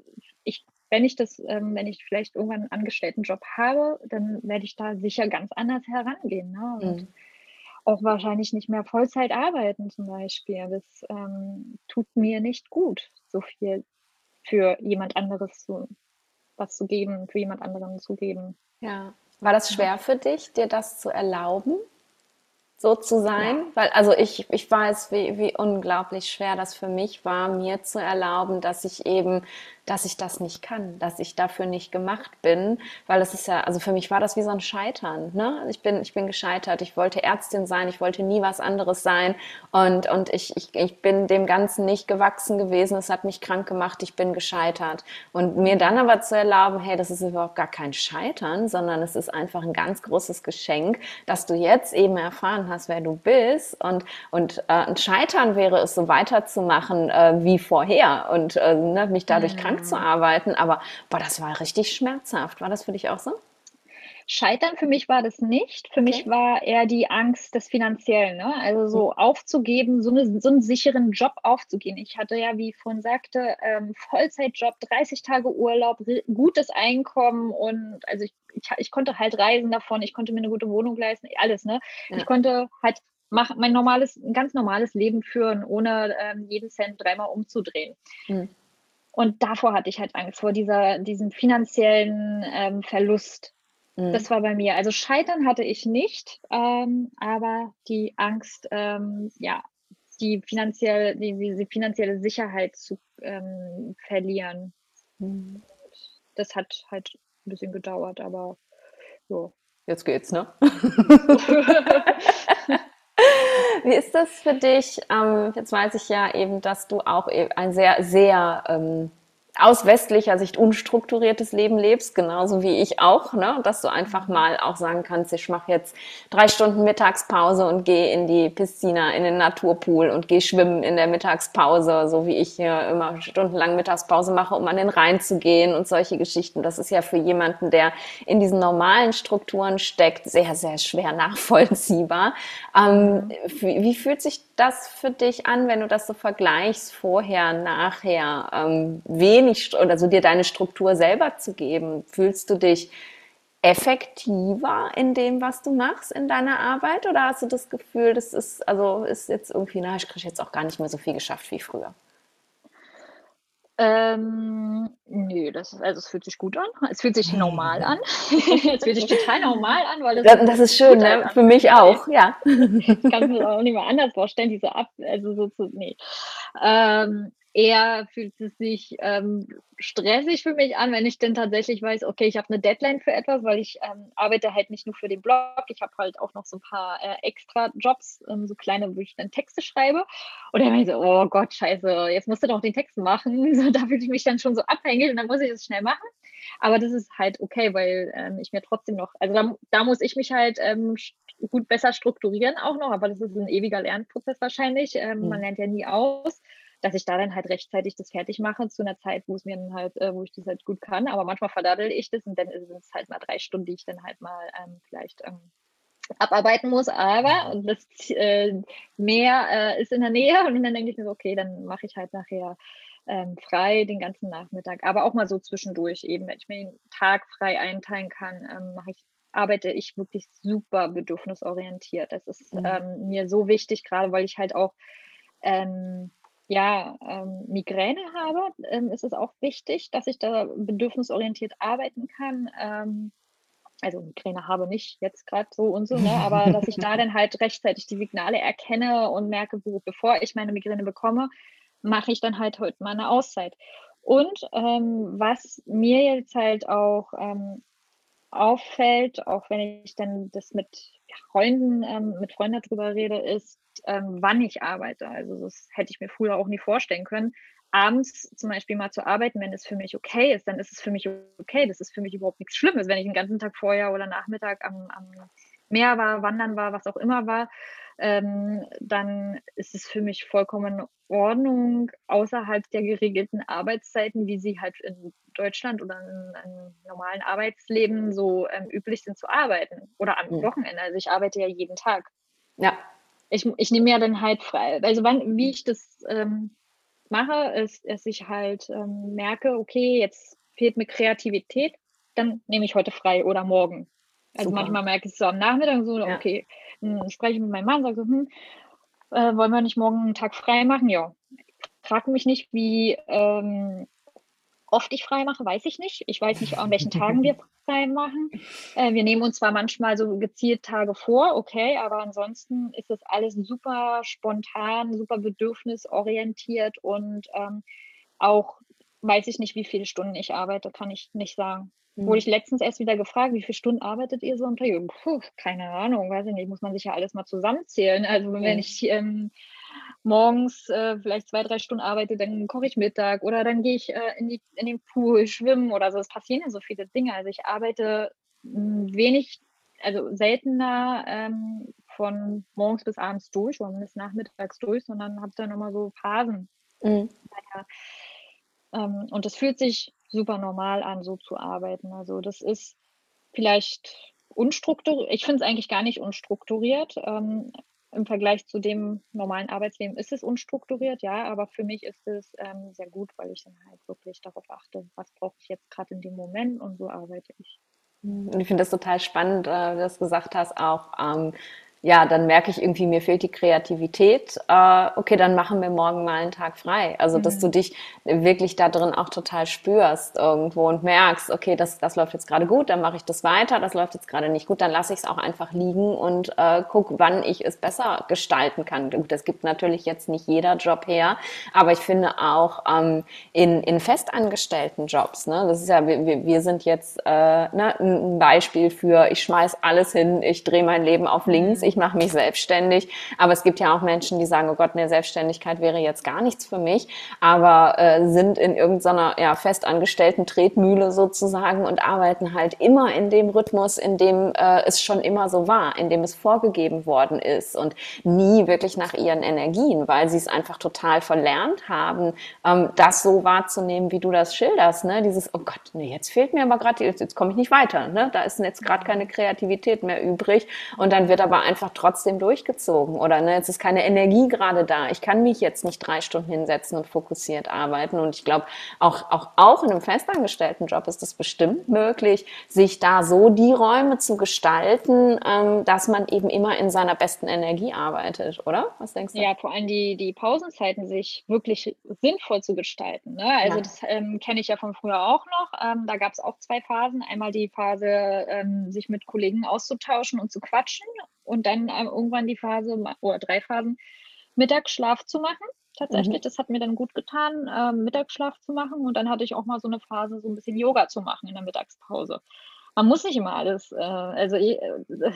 ich, wenn ich das, ähm, wenn ich vielleicht irgendwann einen Angestelltenjob habe, dann werde ich da sicher ganz anders herangehen. Ne? Und mhm. auch wahrscheinlich nicht mehr Vollzeit arbeiten zum Beispiel. Das ähm, tut mir nicht gut, so viel für jemand anderes zu, was zu geben, für jemand anderen zu geben. Ja. War das schwer für dich, dir das zu erlauben, so zu sein? Ja. Weil, also ich, ich weiß, wie, wie unglaublich schwer das für mich war, mir zu erlauben, dass ich eben dass ich das nicht kann, dass ich dafür nicht gemacht bin, weil es ist ja, also für mich war das wie so ein Scheitern. Ne? Ich bin, ich bin gescheitert. Ich wollte Ärztin sein, ich wollte nie was anderes sein und und ich, ich, ich bin dem Ganzen nicht gewachsen gewesen. Es hat mich krank gemacht. Ich bin gescheitert und mir dann aber zu erlauben, hey, das ist überhaupt gar kein Scheitern, sondern es ist einfach ein ganz großes Geschenk, dass du jetzt eben erfahren hast, wer du bist und und äh, ein Scheitern wäre es, so weiterzumachen äh, wie vorher und äh, ne, mich dadurch mhm. krank krank zu arbeiten. Aber boah, das war richtig schmerzhaft. War das für dich auch so? Scheitern für mich war das nicht. Für okay. mich war eher die Angst des Finanziellen. Ne? Also so mhm. aufzugeben, so, eine, so einen sicheren Job aufzugehen. Ich hatte ja, wie ich vorhin sagte, ähm, Vollzeitjob, 30 Tage Urlaub, gutes Einkommen und also ich, ich, ich, konnte halt reisen davon, ich konnte mir eine gute Wohnung leisten, alles. Ne? Ja. Ich konnte halt mach, mein normales, ein ganz normales Leben führen, ohne ähm, jeden Cent dreimal umzudrehen. Mhm. Und davor hatte ich halt Angst, vor dieser, diesem finanziellen ähm, Verlust. Mhm. Das war bei mir. Also Scheitern hatte ich nicht, ähm, aber die Angst, ähm, ja, die, finanziell, die, diese finanzielle Sicherheit zu ähm, verlieren. Mhm. Das hat halt ein bisschen gedauert, aber so. Jetzt geht's, ne? Wie ist das für dich? Ähm, jetzt weiß ich ja eben, dass du auch e-, ein sehr, sehr ähm, aus westlicher Sicht unstrukturiertes Leben lebst, genauso wie ich auch, ne? dass du einfach mal auch sagen kannst, ich mache jetzt drei Stunden Mittagspause und gehe in die Piscina, in den Naturpool und gehe schwimmen in der Mittagspause, so wie ich hier immer stundenlang Mittagspause mache, um an den Rhein zu gehen und solche Geschichten. Das ist ja für jemanden, der in diesen normalen Strukturen steckt, sehr, sehr schwer nachvollziehbar. Ähm, wie fühlt sich das für dich an, wenn du das so vergleichst, vorher, nachher, ähm, wenig oder so dir deine Struktur selber zu geben? Fühlst du dich effektiver in dem, was du machst in deiner Arbeit? Oder hast du das Gefühl, das ist, also ist jetzt irgendwie, na, ich kriege jetzt auch gar nicht mehr so viel geschafft wie früher? Ähm, nö, das ist, also es fühlt sich gut an. Es fühlt sich normal an. es fühlt sich total normal an, weil das, das ist schön, ne? Für mich auch, ja. ich kann mir auch nicht mehr anders vorstellen, diese Ab, also so zu, nee. Ähm, eher fühlt es sich ähm, stressig für mich an, wenn ich denn tatsächlich weiß, okay, ich habe eine Deadline für etwas, weil ich ähm, arbeite halt nicht nur für den Blog, ich habe halt auch noch so ein paar äh, extra Jobs, ähm, so kleine, wo ich dann Texte schreibe. Und dann meine ich so, oh Gott, scheiße, jetzt musst du doch den Text machen. So, da fühle ich mich dann schon so abhängig und dann muss ich das schnell machen. Aber das ist halt okay, weil ähm, ich mir trotzdem noch, also da, da muss ich mich halt ähm, gut besser strukturieren auch noch, aber das ist ein ewiger Lernprozess wahrscheinlich. Mhm. Man lernt ja nie aus dass ich da dann halt rechtzeitig das fertig mache zu einer Zeit, wo es mir dann halt, äh, wo ich das halt gut kann. Aber manchmal verdaddel ich das und dann sind es halt mal drei Stunden, die ich dann halt mal ähm, vielleicht ähm, abarbeiten muss. Aber das äh, Meer äh, ist in der Nähe und dann denke ich mir so, okay, dann mache ich halt nachher ähm, frei den ganzen Nachmittag. Aber auch mal so zwischendurch eben, wenn ich mir den Tag frei einteilen kann, ähm, mache ich arbeite ich wirklich super bedürfnisorientiert. Das ist mhm. ähm, mir so wichtig, gerade weil ich halt auch ähm, ja, ähm, Migräne habe, ähm, ist es auch wichtig, dass ich da bedürfnisorientiert arbeiten kann. Ähm, also Migräne habe nicht jetzt gerade so und so, ne, aber dass ich da dann halt rechtzeitig die Signale erkenne und merke, wo, bevor ich meine Migräne bekomme, mache ich dann halt heute mal eine Auszeit. Und ähm, was mir jetzt halt auch ähm, auffällt, auch wenn ich dann das mit Freunden, ähm, mit Freunden darüber rede, ist, ähm, wann ich arbeite. Also das hätte ich mir früher auch nie vorstellen können. Abends zum Beispiel mal zu arbeiten, wenn es für mich okay ist, dann ist es für mich okay. Das ist für mich überhaupt nichts Schlimmes. Wenn ich den ganzen Tag vorher oder Nachmittag am, am Meer war, wandern war, was auch immer war, ähm, dann ist es für mich vollkommen in Ordnung, außerhalb der geregelten Arbeitszeiten, wie sie halt in Deutschland oder in, in normalen Arbeitsleben so ähm, üblich sind, zu arbeiten. Oder am mhm. Wochenende. Also ich arbeite ja jeden Tag. Ja. Ich, ich nehme ja dann halt frei. Also wann, wie ich das ähm, mache, ist, dass ich halt ähm, merke, okay, jetzt fehlt mir Kreativität, dann nehme ich heute frei oder morgen. Also Super. manchmal merke ich es so am Nachmittag so, ja. okay, dann spreche ich mit meinem Mann, sage so, hm, äh, wollen wir nicht morgen einen Tag frei machen? Ja. Frag mich nicht, wie ähm, oft ich frei mache, weiß ich nicht. Ich weiß nicht, an welchen Tagen wir frei machen. Äh, wir nehmen uns zwar manchmal so gezielt Tage vor, okay, aber ansonsten ist das alles super spontan, super bedürfnisorientiert und ähm, auch weiß ich nicht, wie viele Stunden ich arbeite, kann ich nicht sagen. Mhm. Wurde ich letztens erst wieder gefragt, wie viele Stunden arbeitet ihr so am Tag? Puh, keine Ahnung, weiß ich nicht, muss man sich ja alles mal zusammenzählen. Also wenn ich ähm, morgens äh, vielleicht zwei, drei Stunden arbeite, dann koche ich Mittag oder dann gehe ich äh, in, die, in den Pool schwimmen oder so. Es passieren ja so viele Dinge. Also ich arbeite hm, wenig, also seltener ähm, von morgens bis abends durch oder bis nachmittags durch, sondern habe dann immer so Phasen. Mhm. Naja, ähm, und das fühlt sich super normal an, so zu arbeiten. Also das ist vielleicht unstrukturiert. Ich finde es eigentlich gar nicht unstrukturiert. Ähm, Im Vergleich zu dem normalen Arbeitsleben ist es unstrukturiert, ja, aber für mich ist es ähm, sehr gut, weil ich dann halt wirklich darauf achte, was brauche ich jetzt gerade in dem Moment und so arbeite ich. Und ich finde das total spannend, äh, dass du gesagt hast, auch ähm, ja, dann merke ich irgendwie, mir fehlt die Kreativität. Äh, okay, dann machen wir morgen mal einen Tag frei. Also, dass du mhm. dich wirklich da drin auch total spürst irgendwo und merkst, okay, das, das läuft jetzt gerade gut, dann mache ich das weiter, das läuft jetzt gerade nicht gut, dann lasse ich es auch einfach liegen und äh, guck, wann ich es besser gestalten kann. Gut, das gibt natürlich jetzt nicht jeder Job her, aber ich finde auch ähm, in, in festangestellten Jobs, ne, das ist ja, wir, wir sind jetzt äh, ne, ein Beispiel für, ich schmeiß alles hin, ich drehe mein Leben auf links, mhm. ich ich mache mich selbstständig. Aber es gibt ja auch Menschen, die sagen, oh Gott, eine Selbstständigkeit wäre jetzt gar nichts für mich, aber äh, sind in irgendeiner ja, festangestellten Tretmühle sozusagen und arbeiten halt immer in dem Rhythmus, in dem äh, es schon immer so war, in dem es vorgegeben worden ist und nie wirklich nach ihren Energien, weil sie es einfach total verlernt haben, ähm, das so wahrzunehmen, wie du das schilderst. Ne? Dieses, oh Gott, nee, jetzt fehlt mir aber gerade, jetzt, jetzt komme ich nicht weiter. Ne? Da ist jetzt gerade keine Kreativität mehr übrig. Und dann wird aber einfach einfach trotzdem durchgezogen oder ne, jetzt ist keine Energie gerade da. Ich kann mich jetzt nicht drei Stunden hinsetzen und fokussiert arbeiten. Und ich glaube, auch, auch, auch in einem festangestellten Job ist es bestimmt möglich, sich da so die Räume zu gestalten, ähm, dass man eben immer in seiner besten Energie arbeitet, oder? Was denkst du? Ja, vor allem die, die Pausenzeiten sich wirklich sinnvoll zu gestalten. Ne? Also ja. das ähm, kenne ich ja von früher auch noch. Ähm, da gab es auch zwei Phasen. Einmal die Phase, ähm, sich mit Kollegen auszutauschen und zu quatschen und dann äh, irgendwann die Phase oder drei Phasen Mittagsschlaf zu machen. Tatsächlich, mhm. das hat mir dann gut getan, äh, Mittagsschlaf zu machen. Und dann hatte ich auch mal so eine Phase, so ein bisschen Yoga zu machen in der Mittagspause. Man muss nicht immer alles, äh, also äh,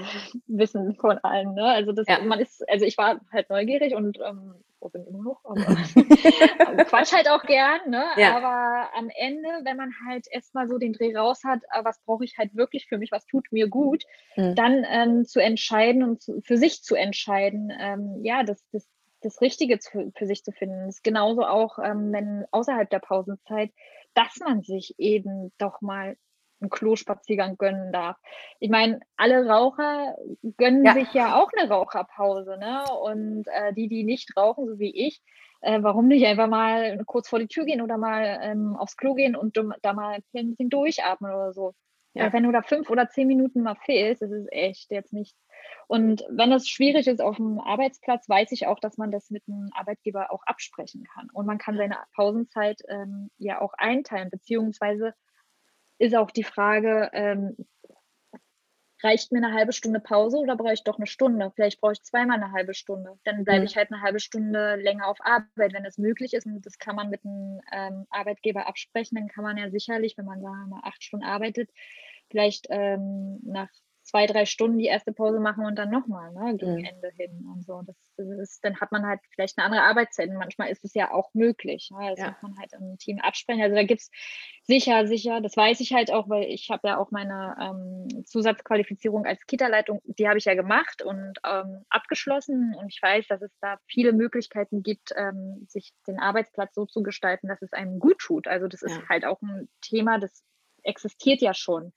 wissen von allen. Ne? Also das, ja. man ist, also ich war halt neugierig und ähm, oh, bin immer noch, aber quatsch halt auch gern. Ne? Ja. Aber am Ende, wenn man halt erstmal so den Dreh raus hat, äh, was brauche ich halt wirklich für mich, was tut mir gut, mhm. dann ähm, zu entscheiden und zu, für sich zu entscheiden, ähm, ja, das, das, das Richtige zu, für sich zu finden. Das ist genauso auch, ähm, wenn außerhalb der Pausenzeit, dass man sich eben doch mal einen Klospaziergang gönnen darf. Ich meine, alle Raucher gönnen ja. sich ja auch eine Raucherpause, ne? Und äh, die, die nicht rauchen, so wie ich, äh, warum nicht einfach mal kurz vor die Tür gehen oder mal ähm, aufs Klo gehen und da mal ein bisschen durchatmen oder so. Ja. Wenn du da fünf oder zehn Minuten mal fehlst, das ist echt jetzt nichts. Und wenn es schwierig ist auf dem Arbeitsplatz, weiß ich auch, dass man das mit einem Arbeitgeber auch absprechen kann. Und man kann seine Pausenzeit ähm, ja auch einteilen, beziehungsweise ist auch die Frage, ähm, reicht mir eine halbe Stunde Pause oder brauche ich doch eine Stunde? Vielleicht brauche ich zweimal eine halbe Stunde. Dann bleibe mhm. ich halt eine halbe Stunde länger auf Arbeit, wenn das möglich ist. Und das kann man mit einem ähm, Arbeitgeber absprechen. Dann kann man ja sicherlich, wenn man da mal acht Stunden arbeitet, vielleicht ähm, nach zwei, drei Stunden die erste Pause machen und dann nochmal, ne, gegen mhm. Ende hin und so. Das, ist, dann hat man halt vielleicht eine andere Arbeitszeit. Und manchmal ist es ja auch möglich. Ne? Das ja. muss man halt im Team absprechen. Also da gibt es sicher, sicher, das weiß ich halt auch, weil ich habe ja auch meine ähm, Zusatzqualifizierung als Kita-Leitung, die habe ich ja gemacht und ähm, abgeschlossen. Und ich weiß, dass es da viele Möglichkeiten gibt, ähm, sich den Arbeitsplatz so zu gestalten, dass es einem gut tut. Also das ist halt auch ein Thema, das existiert ja schon.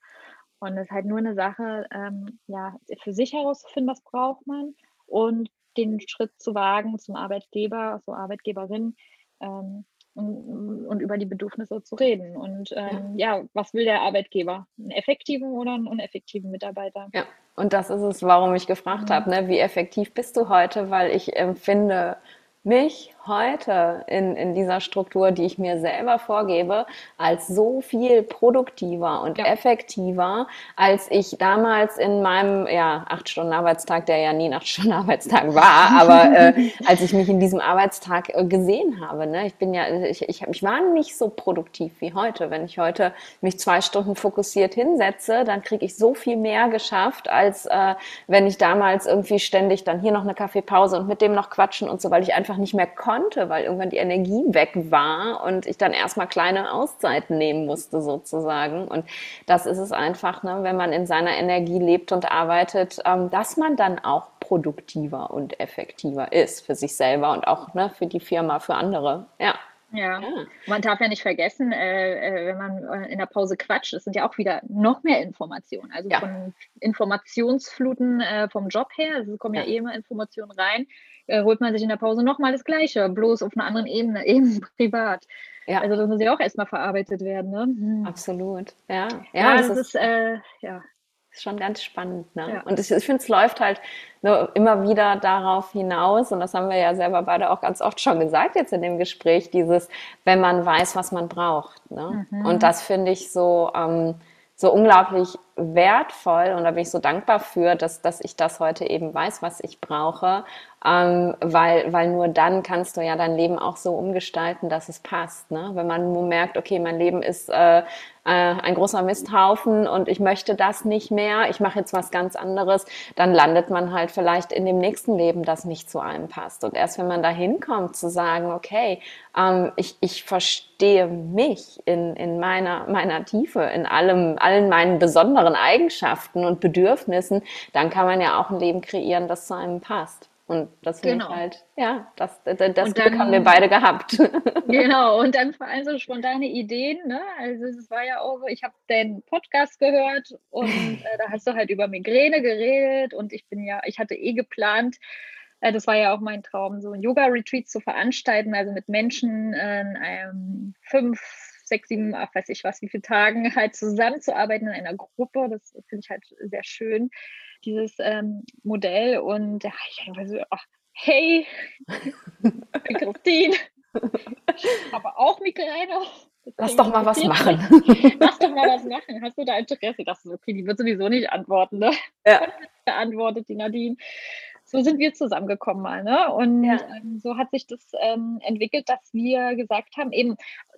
Und es ist halt nur eine Sache, ähm, ja, für sich herauszufinden, was braucht man und den Schritt zu wagen zum Arbeitgeber, zur Arbeitgeberin ähm, und, und, über die Bedürfnisse zu reden. Und ähm, ja. ja. was will der Arbeitgeber? Einen effektiven oder einen uneffektiven Mitarbeiter? Ja, und das ist es, warum ich gefragt mhm. habe, ne? wie effektiv bist du heute? Weil ich empfinde mich heute in, in dieser Struktur, die ich mir selber vorgebe, als so viel produktiver und ja. effektiver, als ich damals in meinem, ja, acht Stunden Arbeitstag, der ja nie ein acht Stunden Arbeitstag war, aber äh, als ich mich in diesem Arbeitstag äh, gesehen habe. Ne? Ich bin ja, ich, ich, ich war nicht so produktiv wie heute. Wenn ich heute mich zwei Stunden fokussiert hinsetze, dann kriege ich so viel mehr geschafft, als äh, wenn ich damals irgendwie ständig dann hier noch eine Kaffeepause und mit dem noch quatschen und so, weil ich einfach nicht mehr konnte, weil irgendwann die Energie weg war und ich dann erstmal kleine Auszeiten nehmen musste sozusagen. Und das ist es einfach, ne, wenn man in seiner Energie lebt und arbeitet, ähm, dass man dann auch produktiver und effektiver ist für sich selber und auch ne, für die Firma, für andere. Ja. Ja. ja. man darf ja nicht vergessen, äh, äh, wenn man äh, in der Pause quatscht, es sind ja auch wieder noch mehr Informationen. Also ja. von Informationsfluten äh, vom Job her, es kommen ja. ja eh immer Informationen rein, äh, holt man sich in der Pause nochmal das Gleiche, bloß auf einer anderen Ebene, eben privat. Ja. Also das muss ja auch erstmal verarbeitet werden. Ne? Hm. Absolut. Ja, ja, das, das ist, ist äh, ja ist schon ganz spannend. Ne? Ja. Und ich, ich finde, es läuft halt ne, immer wieder darauf hinaus, und das haben wir ja selber beide auch ganz oft schon gesagt jetzt in dem Gespräch, dieses, wenn man weiß, was man braucht. Ne? Mhm. Und das finde ich so, ähm, so unglaublich wertvoll und da bin ich so dankbar für, dass, dass ich das heute eben weiß, was ich brauche, ähm, weil, weil nur dann kannst du ja dein Leben auch so umgestalten, dass es passt. Ne? Wenn man nur merkt, okay, mein Leben ist äh, äh, ein großer Misthaufen und ich möchte das nicht mehr, ich mache jetzt was ganz anderes, dann landet man halt vielleicht in dem nächsten Leben, das nicht zu einem passt. Und erst wenn man da hinkommt, zu sagen, okay, ähm, ich, ich verstehe mich in, in meiner, meiner Tiefe, in allem, allen meinen besonderen Eigenschaften und Bedürfnissen, dann kann man ja auch ein Leben kreieren, das zu einem passt. Und das finde genau. ich halt, ja, das, das, das Glück haben wir beide gehabt. Genau, und dann vor allem so spontane Ideen. Ne? Also es war ja auch, ich habe den Podcast gehört und äh, da hast du halt über Migräne geredet und ich bin ja, ich hatte eh geplant, äh, das war ja auch mein Traum, so ein Yoga-Retreat zu veranstalten, also mit Menschen in einem fünf, sechs, sieben, ach, weiß ich was, wie viele Tagen halt zusammenzuarbeiten in einer Gruppe. Das finde ich halt sehr schön dieses ähm, Modell und ja, ich denke so, ach, hey, Christine, aber auch Migräne. Lass doch mal was machen. Lass doch mal was machen. Hast du da Interesse? Ich dachte, okay, die wird sowieso nicht antworten. Ne? Ja. Beantwortet die Nadine. So sind wir zusammengekommen mal. Ne? Und ja. ähm, so hat sich das ähm, entwickelt, dass wir gesagt haben, eben,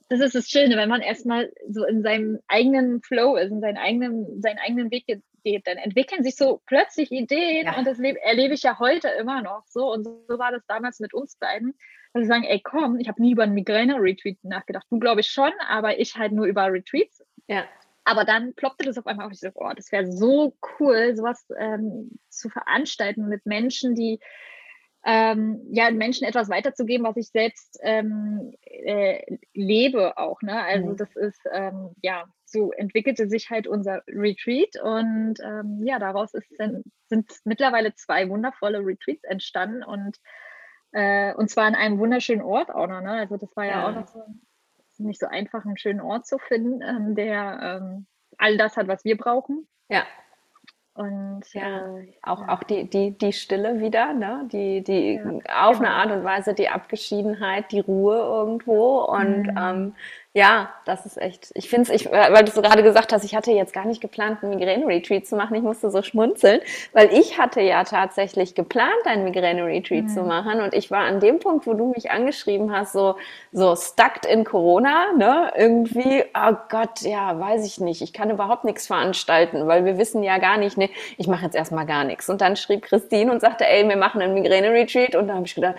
das ist das Schöne, wenn man erstmal so in seinem eigenen Flow ist, in seinen eigenen, seinen eigenen Weg geht, dann entwickeln sich so plötzlich Ideen ja. und das erlebe ich ja heute immer noch so. Und so war das damals mit uns beiden. Also sagen, ey komm, ich habe nie über einen Migräne-Retreat nachgedacht. Du glaube ich schon, aber ich halt nur über Retreats. Ja. Aber dann ploppte das auf einmal auf. Ich so, oh, das wäre so cool, sowas ähm, zu veranstalten mit Menschen, die ähm, ja, Menschen etwas weiterzugeben, was ich selbst ähm, äh, lebe auch. Ne? Also mhm. das ist, ähm, ja, so entwickelte sich halt unser Retreat und ähm, ja, daraus ist, sind mittlerweile zwei wundervolle Retreats entstanden und, äh, und zwar an einem wunderschönen Ort auch noch. Ne? Also das war ja, ja auch noch so nicht so einfach, einen schönen Ort zu finden, ähm, der ähm, all das hat, was wir brauchen. Ja. Und ja, äh, auch, ja. auch die, die, die Stille wieder, ne? die, die ja, auf genau. eine Art und Weise die Abgeschiedenheit, die Ruhe irgendwo und mhm. ähm, ja, das ist echt. Ich finde es, ich, weil du so gerade gesagt hast, ich hatte jetzt gar nicht geplant, einen Migräne-Retreat zu machen. Ich musste so schmunzeln, weil ich hatte ja tatsächlich geplant, einen Migräne-Retreat mhm. zu machen. Und ich war an dem Punkt, wo du mich angeschrieben hast, so, so stuck in Corona, ne? Irgendwie, oh Gott, ja, weiß ich nicht. Ich kann überhaupt nichts veranstalten, weil wir wissen ja gar nicht, ne, ich mache jetzt erstmal gar nichts. Und dann schrieb Christine und sagte, ey, wir machen einen Migräne-Retreat. Und da habe ich gedacht,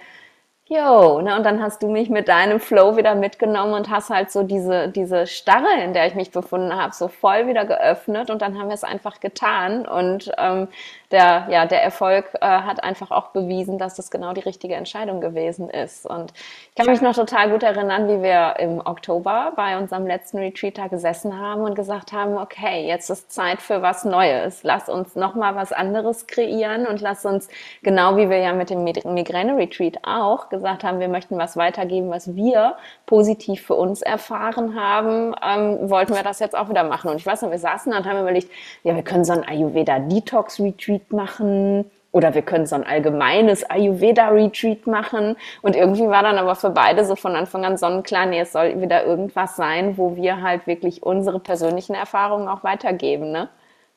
Jo, ne, und dann hast du mich mit deinem Flow wieder mitgenommen und hast halt so diese, diese Starre, in der ich mich befunden habe, so voll wieder geöffnet und dann haben wir es einfach getan und ähm, der, ja, der Erfolg äh, hat einfach auch bewiesen, dass das genau die richtige Entscheidung gewesen ist. Und ich kann mich noch total gut erinnern, wie wir im Oktober bei unserem letzten Retreat da gesessen haben und gesagt haben, okay, jetzt ist Zeit für was Neues. Lass uns nochmal was anderes kreieren und lass uns, genau wie wir ja mit dem Migräne-Retreat auch gesagt haben, wir möchten was weitergeben, was wir positiv für uns erfahren haben, ähm, wollten wir das jetzt auch wieder machen. Und ich weiß noch, wir saßen da und haben überlegt, ja, wir können so ein Ayurveda-Detox-Retreat machen. oder wir können so ein allgemeines Ayurveda-Retreat machen. Und irgendwie war dann aber für beide so von Anfang an sonnenklar, nee, es soll wieder irgendwas sein, wo wir halt wirklich unsere persönlichen Erfahrungen auch weitergeben. Ne?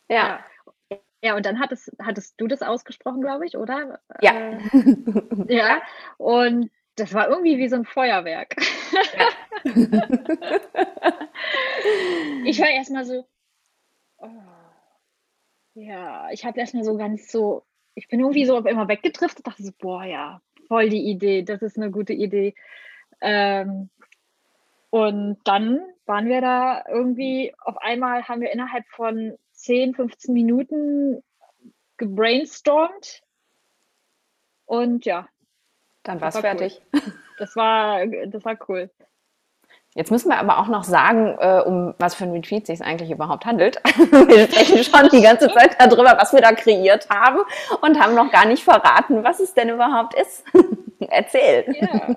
Ja. ja. ja. und dann hattest, hattest du das ausgesprochen, glaube ich, oder? Ja. Äh, ja, und das war irgendwie wie so ein Feuerwerk. Ja. ich war erstmal so, oh, ja, ich habe erstmal so ganz so ich bin irgendwie so immer weggedriftet, dachte so, boah, ja, voll die Idee, das ist eine gute Idee. Ähm, und dann waren wir da irgendwie, auf einmal haben wir innerhalb von 10, 15 Minuten gebrainstormt. Und ja. Dann war es fertig. Cool. Das war, das war cool. Jetzt müssen wir aber auch noch sagen, äh, um was für ein Retreat sich eigentlich überhaupt handelt. wir sprechen schon die ganze Zeit darüber, was wir da kreiert haben und haben noch gar nicht verraten, was es denn überhaupt ist. Erzähl. Ja.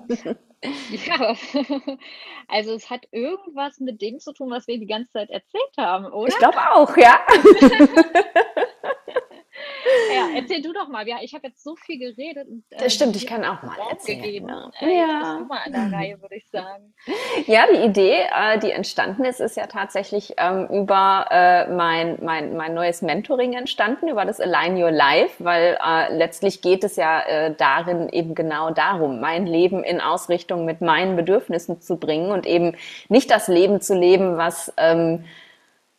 ja, also es hat irgendwas mit dem zu tun, was wir die ganze Zeit erzählt haben, oder? Ich glaube auch, ja. Ja, erzähl du doch mal. Ja, ich habe jetzt so viel geredet. Und, äh, das stimmt, ich kann auch mal erzählen. Gegeben. Ne? Äh, ja. du mal an der Reihe, würde ich sagen. Ja, die Idee, äh, die entstanden ist, ist ja tatsächlich ähm, über mein, mein, mein neues Mentoring entstanden, über das Align Your Life, weil letztlich geht es ja darin eben genau darum, mein Leben in Ausrichtung mit meinen Bedürfnissen zu bringen und eben nicht das Leben zu leben, was ähm,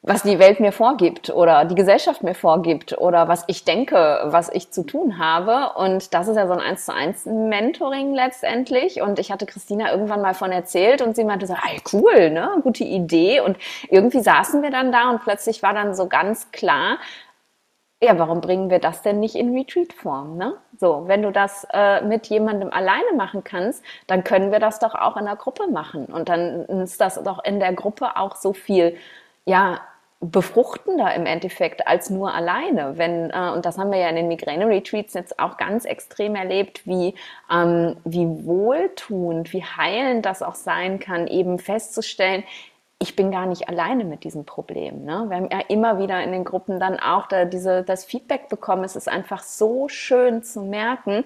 was die Welt mir vorgibt oder die Gesellschaft mir vorgibt oder was ich denke, was ich zu tun habe. Und das ist ja so ein eins zu eins Mentoring letztendlich. Und ich hatte Christina irgendwann mal von erzählt und sie meinte so, hey, cool, ne, gute Idee. Und irgendwie saßen wir dann da und plötzlich war dann so ganz klar, ja, warum bringen wir das denn nicht in Retreat-Form? Ne? So, wenn du das äh, mit jemandem alleine machen kannst, dann können wir das doch auch in der Gruppe machen. Und dann ist das doch in der Gruppe auch so viel, ja, befruchtender im Endeffekt als nur alleine. Wenn, äh, und das haben wir ja in den Migräne-Retreats jetzt auch ganz extrem erlebt, wie, ähm, wie wohltuend, wie heilend das auch sein kann, eben festzustellen, ich bin gar nicht alleine mit diesem Problem. Ne? Wir haben ja immer wieder in den Gruppen dann auch da diese, das Feedback bekommen. Es ist einfach so schön zu merken,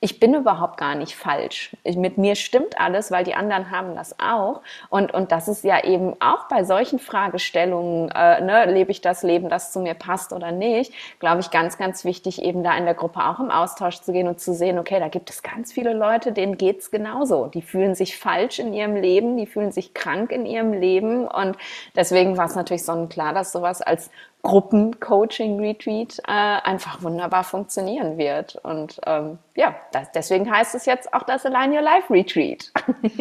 ich bin überhaupt gar nicht falsch. Ich, mit mir stimmt alles, weil die anderen haben das auch. Und, und das ist ja eben auch bei solchen Fragestellungen, äh, ne, lebe ich das Leben, das zu mir passt oder nicht, glaube ich, ganz, ganz wichtig, eben da in der Gruppe auch im Austausch zu gehen und zu sehen, okay, da gibt es ganz viele Leute, denen geht's genauso. Die fühlen sich falsch in ihrem Leben, die fühlen sich krank in ihrem Leben. Und deswegen war es natürlich sonnenklar, dass sowas als Gruppencoaching-Retreat äh, einfach wunderbar funktionieren wird. Und ähm, ja, das, deswegen heißt es jetzt auch das Align Your Life Retreat.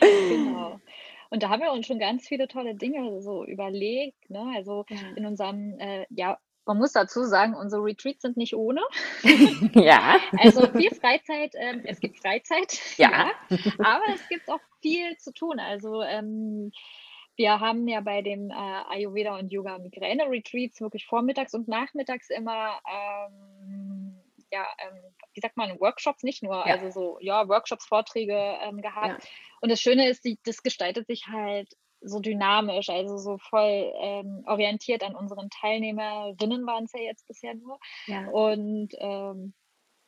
genau. Und da haben wir uns schon ganz viele tolle Dinge so überlegt. Ne? Also ja. in unserem, äh, ja, man muss dazu sagen, unsere Retreats sind nicht ohne. ja. Also viel Freizeit, ähm, es gibt Freizeit, ja. ja. aber es gibt auch viel zu tun. Also ähm, wir haben ja bei den äh, Ayurveda und Yoga Migräne Retreats wirklich vormittags und nachmittags immer ähm, ja, ähm, wie sagt man, Workshops nicht nur, ja. also so, ja, Workshops, Vorträge ähm, gehabt. Ja. Und das Schöne ist, die, das gestaltet sich halt so dynamisch, also so voll ähm, orientiert an unseren Teilnehmerinnen waren es ja jetzt bisher nur. Ja. Und ähm,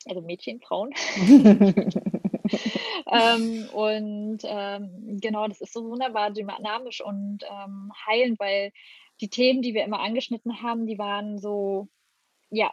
also Mädchen, Frauen. ähm, und ähm, genau, das ist so wunderbar dynamisch und ähm, heilend, weil die Themen, die wir immer angeschnitten haben, die waren so, ja,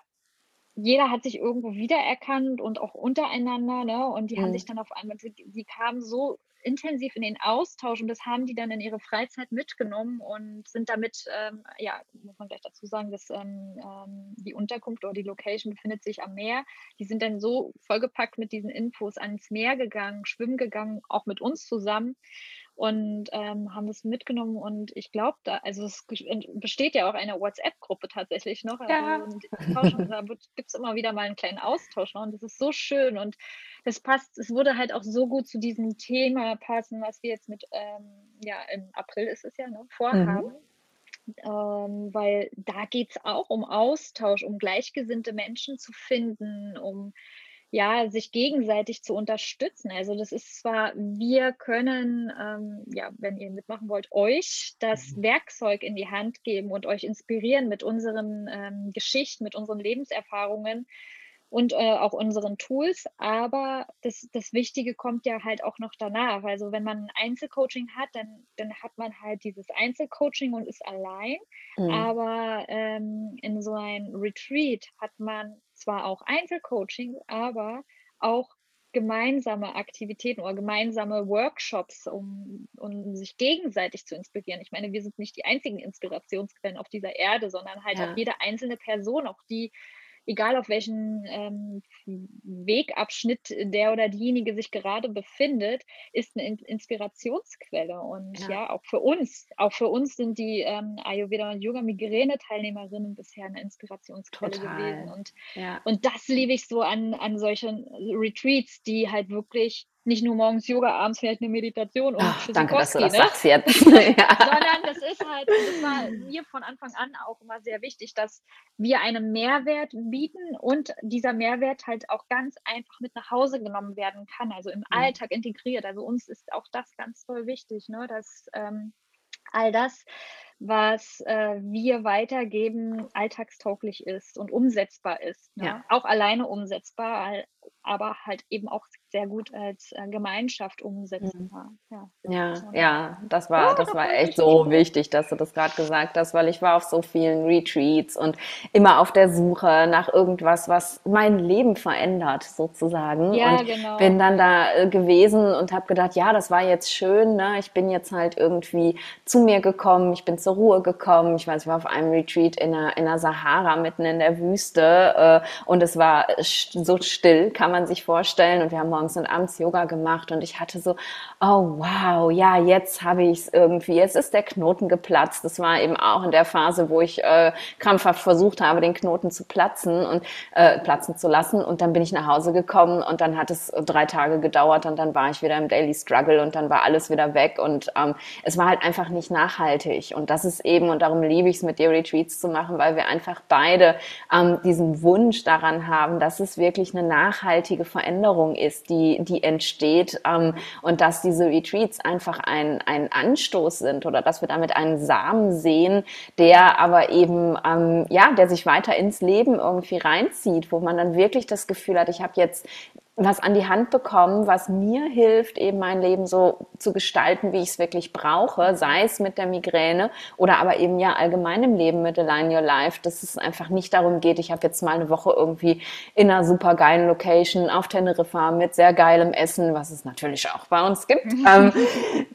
jeder hat sich irgendwo wiedererkannt und auch untereinander, ne? Und die mhm. haben sich dann auf einmal, die, die kamen so intensiv in den Austausch und das haben die dann in ihre Freizeit mitgenommen und sind damit, ähm, ja, muss man gleich dazu sagen, dass ähm, ähm, die Unterkunft oder die Location befindet sich am Meer. Die sind dann so vollgepackt mit diesen Infos ans Meer gegangen, schwimmen gegangen, auch mit uns zusammen und ähm, haben das mitgenommen und ich glaube da, also es besteht ja auch eine WhatsApp-Gruppe tatsächlich noch. Also ja. da gibt es immer wieder mal einen kleinen Austausch noch, und das ist so schön und das passt, es wurde halt auch so gut zu diesem Thema passen, was wir jetzt mit, ähm, ja, im April ist es ja, ne, vorhaben. Mhm. Ähm, weil da geht es auch um Austausch, um gleichgesinnte Menschen zu finden, um ja, sich gegenseitig zu unterstützen. Also das ist zwar, wir können, ähm, ja, wenn ihr mitmachen wollt, euch das mhm. Werkzeug in die Hand geben und euch inspirieren mit unseren ähm, Geschichten, mit unseren Lebenserfahrungen. Und äh, auch unseren Tools. Aber das, das Wichtige kommt ja halt auch noch danach. Also wenn man ein Einzelcoaching hat, dann, dann hat man halt dieses Einzelcoaching und ist allein. Mhm. Aber ähm, in so einem Retreat hat man zwar auch Einzelcoaching, aber auch gemeinsame Aktivitäten oder gemeinsame Workshops, um, um sich gegenseitig zu inspirieren. Ich meine, wir sind nicht die einzigen Inspirationsquellen auf dieser Erde, sondern halt ja. auch jede einzelne Person, auch die egal auf welchem ähm, Wegabschnitt der oder diejenige sich gerade befindet, ist eine Inspirationsquelle. Und ja, ja auch für uns, auch für uns sind die ähm, Ayurveda und Yoga Migräne-Teilnehmerinnen bisher eine Inspirationsquelle Total. gewesen. Und, ja. und das liebe ich so an, an solchen Retreats, die halt wirklich nicht nur morgens Yoga, abends vielleicht eine Meditation und Ach, danke, dass du das ne? sagst jetzt. ja. Sondern das ist halt, das war mir von Anfang an auch immer sehr wichtig, dass wir einen Mehrwert bieten und dieser Mehrwert halt auch ganz einfach mit nach Hause genommen werden kann, also im mhm. Alltag integriert. Also uns ist auch das ganz toll wichtig, ne, dass ähm, all das, was äh, wir weitergeben, alltagstauglich ist und umsetzbar ist. Ne? Ja. Auch alleine umsetzbar, aber halt eben auch sehr gut als äh, Gemeinschaft umsetzen Mhm. Ja, ja, ja, das war, oh, das war echt so wichtig, dass du das gerade gesagt hast, weil ich war auf so vielen Retreats und immer auf der Suche nach irgendwas, was mein Leben verändert, sozusagen. Ja, und genau. bin dann da äh, gewesen und habe gedacht, ja, das war jetzt schön, ne? ich bin jetzt halt irgendwie zu mir gekommen, ich bin zur Ruhe gekommen. Ich weiß, ich war auf einem Retreat in der, in der Sahara, mitten in der Wüste äh, und es war so still, kann man sich vorstellen. Und wir haben morgens und abends Yoga gemacht und ich hatte so, oh wow, ja, jetzt habe ich es irgendwie, jetzt ist der Knoten geplatzt. Das war eben auch in der Phase, wo ich äh, krampfhaft versucht habe, den Knoten zu platzen und äh, platzen zu lassen. Und dann bin ich nach Hause gekommen und dann hat es drei Tage gedauert und dann war ich wieder im Daily Struggle und dann war alles wieder weg und ähm, es war halt einfach nicht nachhaltig. Und das ist eben, und darum liebe ich es, mit dir Retreats zu machen, weil wir einfach beide ähm, diesen Wunsch daran haben, dass es wirklich eine nachhaltige Veränderung ist, die, die entsteht ähm, und dass diese Retreats einfach ein, ein Anstoß sind oder dass wir damit einen Samen sehen, der aber eben, ähm, ja, der sich weiter ins Leben irgendwie reinzieht, wo man dann wirklich das Gefühl hat, ich habe jetzt was an die Hand bekommen, was mir hilft, eben mein Leben so zu gestalten, wie ich es wirklich brauche, sei es mit der Migräne oder aber eben ja allgemein im Leben mit Align Your Life, dass es einfach nicht darum geht, ich habe jetzt mal eine Woche irgendwie in einer super geilen Location auf Teneriffa mit sehr geilem Essen, was es natürlich auch bei uns gibt, ähm,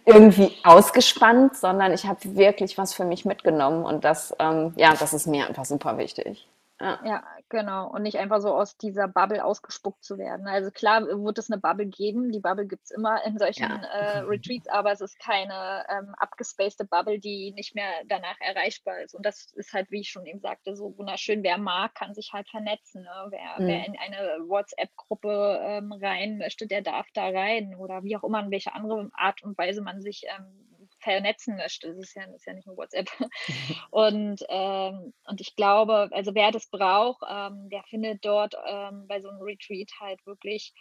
irgendwie ausgespannt, sondern ich habe wirklich was für mich mitgenommen und das, ähm, ja, das ist mir einfach super wichtig. Ja. ja, genau. Und nicht einfach so aus dieser Bubble ausgespuckt zu werden. Also klar wird es eine Bubble geben. Die Bubble gibt es immer in solchen ja. äh, Retreats, aber es ist keine ähm, abgespacede Bubble, die nicht mehr danach erreichbar ist. Und das ist halt, wie ich schon eben sagte, so wunderschön. Wer mag, kann sich halt vernetzen. Ne? Wer, mhm. wer in eine WhatsApp-Gruppe ähm, rein möchte, der darf da rein. Oder wie auch immer, in welche andere Art und Weise man sich ähm, vernetzen möchte. Das ist ja, das ist ja nicht nur WhatsApp. Und, ähm, und ich glaube, also wer das braucht, ähm, der findet dort ähm, bei so einem Retreat halt wirklich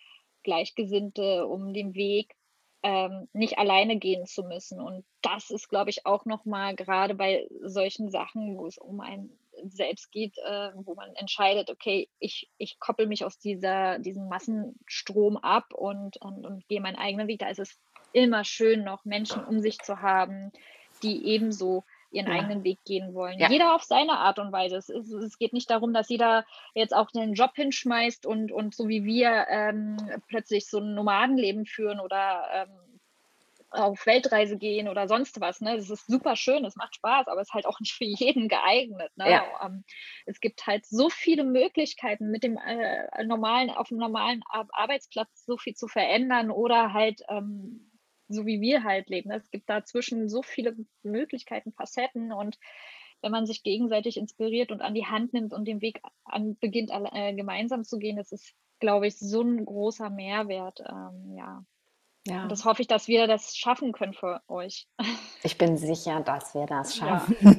Gleichgesinnte, um den Weg ähm, nicht alleine gehen zu müssen. Und das ist, glaube ich, auch nochmal gerade bei solchen Sachen, wo es um ein selbst geht, äh, wo man entscheidet, okay, ich, ich koppel mich aus dieser, diesem Massenstrom ab und, und, und gehe meinen eigenen Weg. Da ist es immer schön, noch Menschen um sich zu haben, die ebenso ihren ja. eigenen Weg gehen wollen. Ja. Jeder auf seine Art und Weise. Es, es, es, geht nicht darum, dass jeder jetzt auch den Job hinschmeißt und, und so wie wir ähm, plötzlich so ein Nomadenleben führen oder ähm, auf Weltreise gehen oder sonst was. Ne? Das ist super schön, es macht Spaß, aber es ist halt auch nicht für jeden geeignet. Ne? Ja. Ähm, es gibt halt so viele Möglichkeiten, mit dem äh, normalen, auf dem normalen Arbeitsplatz so viel zu verändern oder halt ähm, so wie wir halt leben. Es gibt dazwischen so viele Möglichkeiten, Facetten und wenn man sich gegenseitig inspiriert und an die Hand nimmt und den Weg an, beginnt, äh, gemeinsam zu gehen, das ist, glaube ich, so ein großer Mehrwert. Ähm, ja. Ja. Und das hoffe ich, dass wir das schaffen können für euch. Ich bin sicher, dass wir das schaffen. Ja.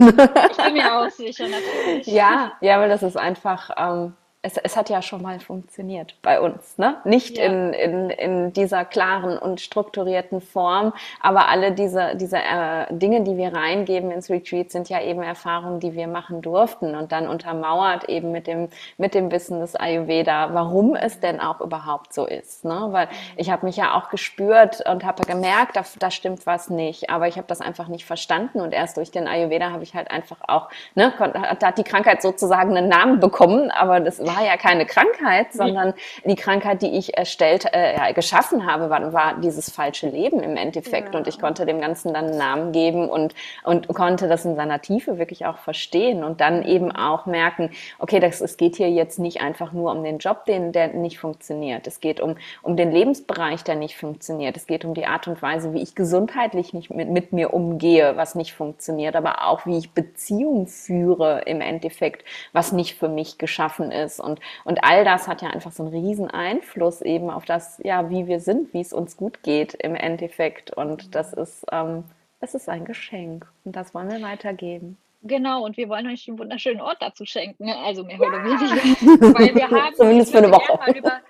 Ich bin mir auch sicher, natürlich. Ja, ja, weil das ist einfach, ähm, es, es hat ja schon mal funktioniert bei uns, ne? Nicht ja. in, in, in dieser klaren und strukturierten Form, aber alle diese, diese äh, Dinge, die wir reingeben ins Retreat, sind ja eben Erfahrungen, die wir machen durften und dann untermauert eben mit dem, mit dem Wissen des Ayurveda, warum es denn auch überhaupt so ist, ne? Weil ich habe mich ja auch gespürt und habe gemerkt, da, da stimmt was nicht, aber ich habe das einfach nicht verstanden und erst durch den Ayurveda habe ich halt einfach auch, ne, da hat die Krankheit sozusagen einen Namen bekommen, aber das war war ja keine Krankheit, sondern die Krankheit, die ich erstellt, äh, ja, geschaffen habe, war, war dieses falsche Leben im Endeffekt. Ja. Und ich konnte dem Ganzen dann einen Namen geben und, und konnte das in seiner Tiefe wirklich auch verstehen und dann eben auch merken, okay, das, es geht hier jetzt nicht einfach nur um den Job, den, der nicht funktioniert. Es geht um, um den Lebensbereich, der nicht funktioniert. Es geht um die Art und Weise, wie ich gesundheitlich nicht mit, mit mir umgehe, was nicht funktioniert, aber auch wie ich Beziehungen führe im Endeffekt, was nicht für mich geschaffen ist. Und, und all das hat ja einfach so einen riesen Einfluss eben auf das, ja, wie wir sind, wie es uns gut geht im Endeffekt. Und das ist, ähm, das ist ein Geschenk. Und das wollen wir weitergeben. Genau, und wir wollen euch einen wunderschönen Ort dazu schenken, ne? also mehr ja. oder weniger, weil wir haben Zumindest für eine Woche. Über,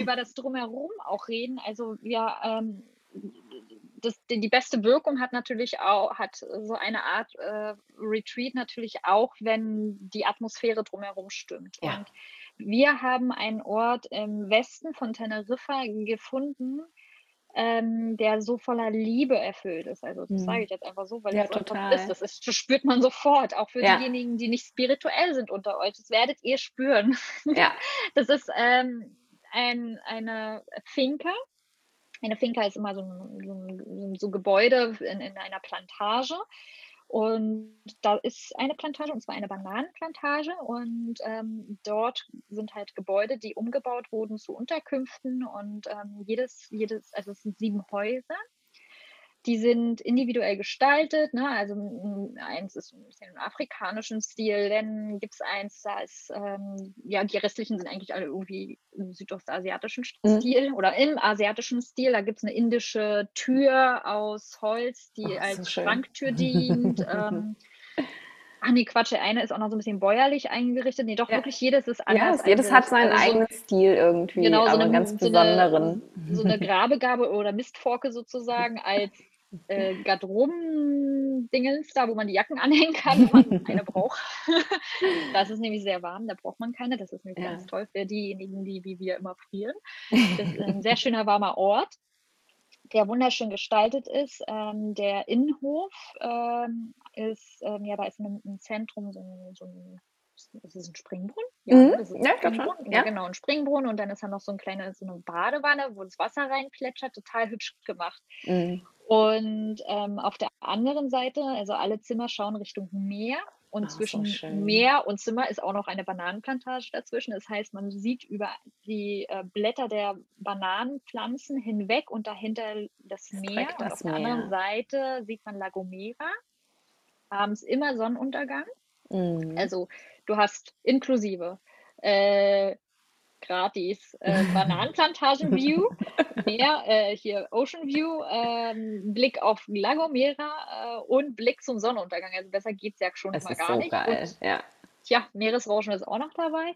über das Drumherum auch reden. Also wir ähm, das, die beste Wirkung hat natürlich auch, hat so eine Art äh, Retreat natürlich auch, wenn die Atmosphäre drumherum stimmt. Ja. Und wir haben einen Ort im Westen von Teneriffa gefunden, ähm, der so voller Liebe erfüllt ist. Also das mhm. sage ich jetzt einfach so, weil ja, das total. ist. Das, ist, das spürt man sofort, auch für ja. diejenigen, die nicht spirituell sind unter euch. Das werdet ihr spüren. Ja. Das ist ähm, ein, eine Finca eine Finca ist immer so ein, so ein Gebäude in, in, einer Plantage. Und da ist eine Plantage, und zwar eine Bananenplantage. Und ähm, dort sind halt Gebäude, die umgebaut wurden zu Unterkünften. Und ähm, jedes, jedes, also es sind sieben Häuser. Die sind individuell gestaltet. Ne? Also eins ist ein bisschen im afrikanischen Stil, dann gibt es eins, da ist, ähm, ja, die restlichen sind eigentlich alle irgendwie im südostasiatischen mhm. Stil mhm. oder im asiatischen Stil. Da gibt es eine indische Tür aus Holz, die Ach, als Schranktür dient. ähm, Ach nee, Quatsch, eine ist auch noch so ein bisschen bäuerlich eingerichtet. Nee, doch ja. wirklich jedes ist anders. Ja, jedes hat seinen also eigenen Stil irgendwie, genau, so aber eine, ganz besonderen. So eine, so eine Grabegabe oder Mistforke sozusagen als äh, Garderoben-Dingens da, wo man die Jacken anhängen kann, wenn man eine braucht. das ist nämlich sehr warm, da braucht man keine. Das ist nämlich ja. ganz toll für diejenigen, die wie wir immer frieren. Das ist ein sehr schöner warmer Ort, der wunderschön gestaltet ist. Ähm, der Innenhof ähm, ist, ähm, ja, da ist im, im Zentrum so ein, so ein ist es ein Springbrunnen? Ja, mhm. ist ja, Springbrunnen. Ja. ja. genau, ein Springbrunnen und dann ist da noch so, ein kleine, so eine Badewanne, wo das Wasser reinplätschert, total hübsch gemacht. Mhm. Und ähm, auf der anderen Seite, also alle Zimmer schauen Richtung Meer und oh, zwischen so Meer und Zimmer ist auch noch eine Bananenplantage dazwischen. Das heißt, man sieht über die äh, Blätter der Bananenpflanzen hinweg und dahinter das, das Meer. Das und auf Meer. der anderen Seite sieht man La Gomera. Abends immer Sonnenuntergang. Mhm. Also du hast inklusive äh, gratis äh, Bananenplantagen-View, mehr äh, hier Ocean View, ähm, Blick auf La Gomera äh, und Blick zum Sonnenuntergang. Also besser geht es ja schon das mal gar so nicht. Geil. Und, ja. Tja, Meeresrauschen ist auch noch dabei.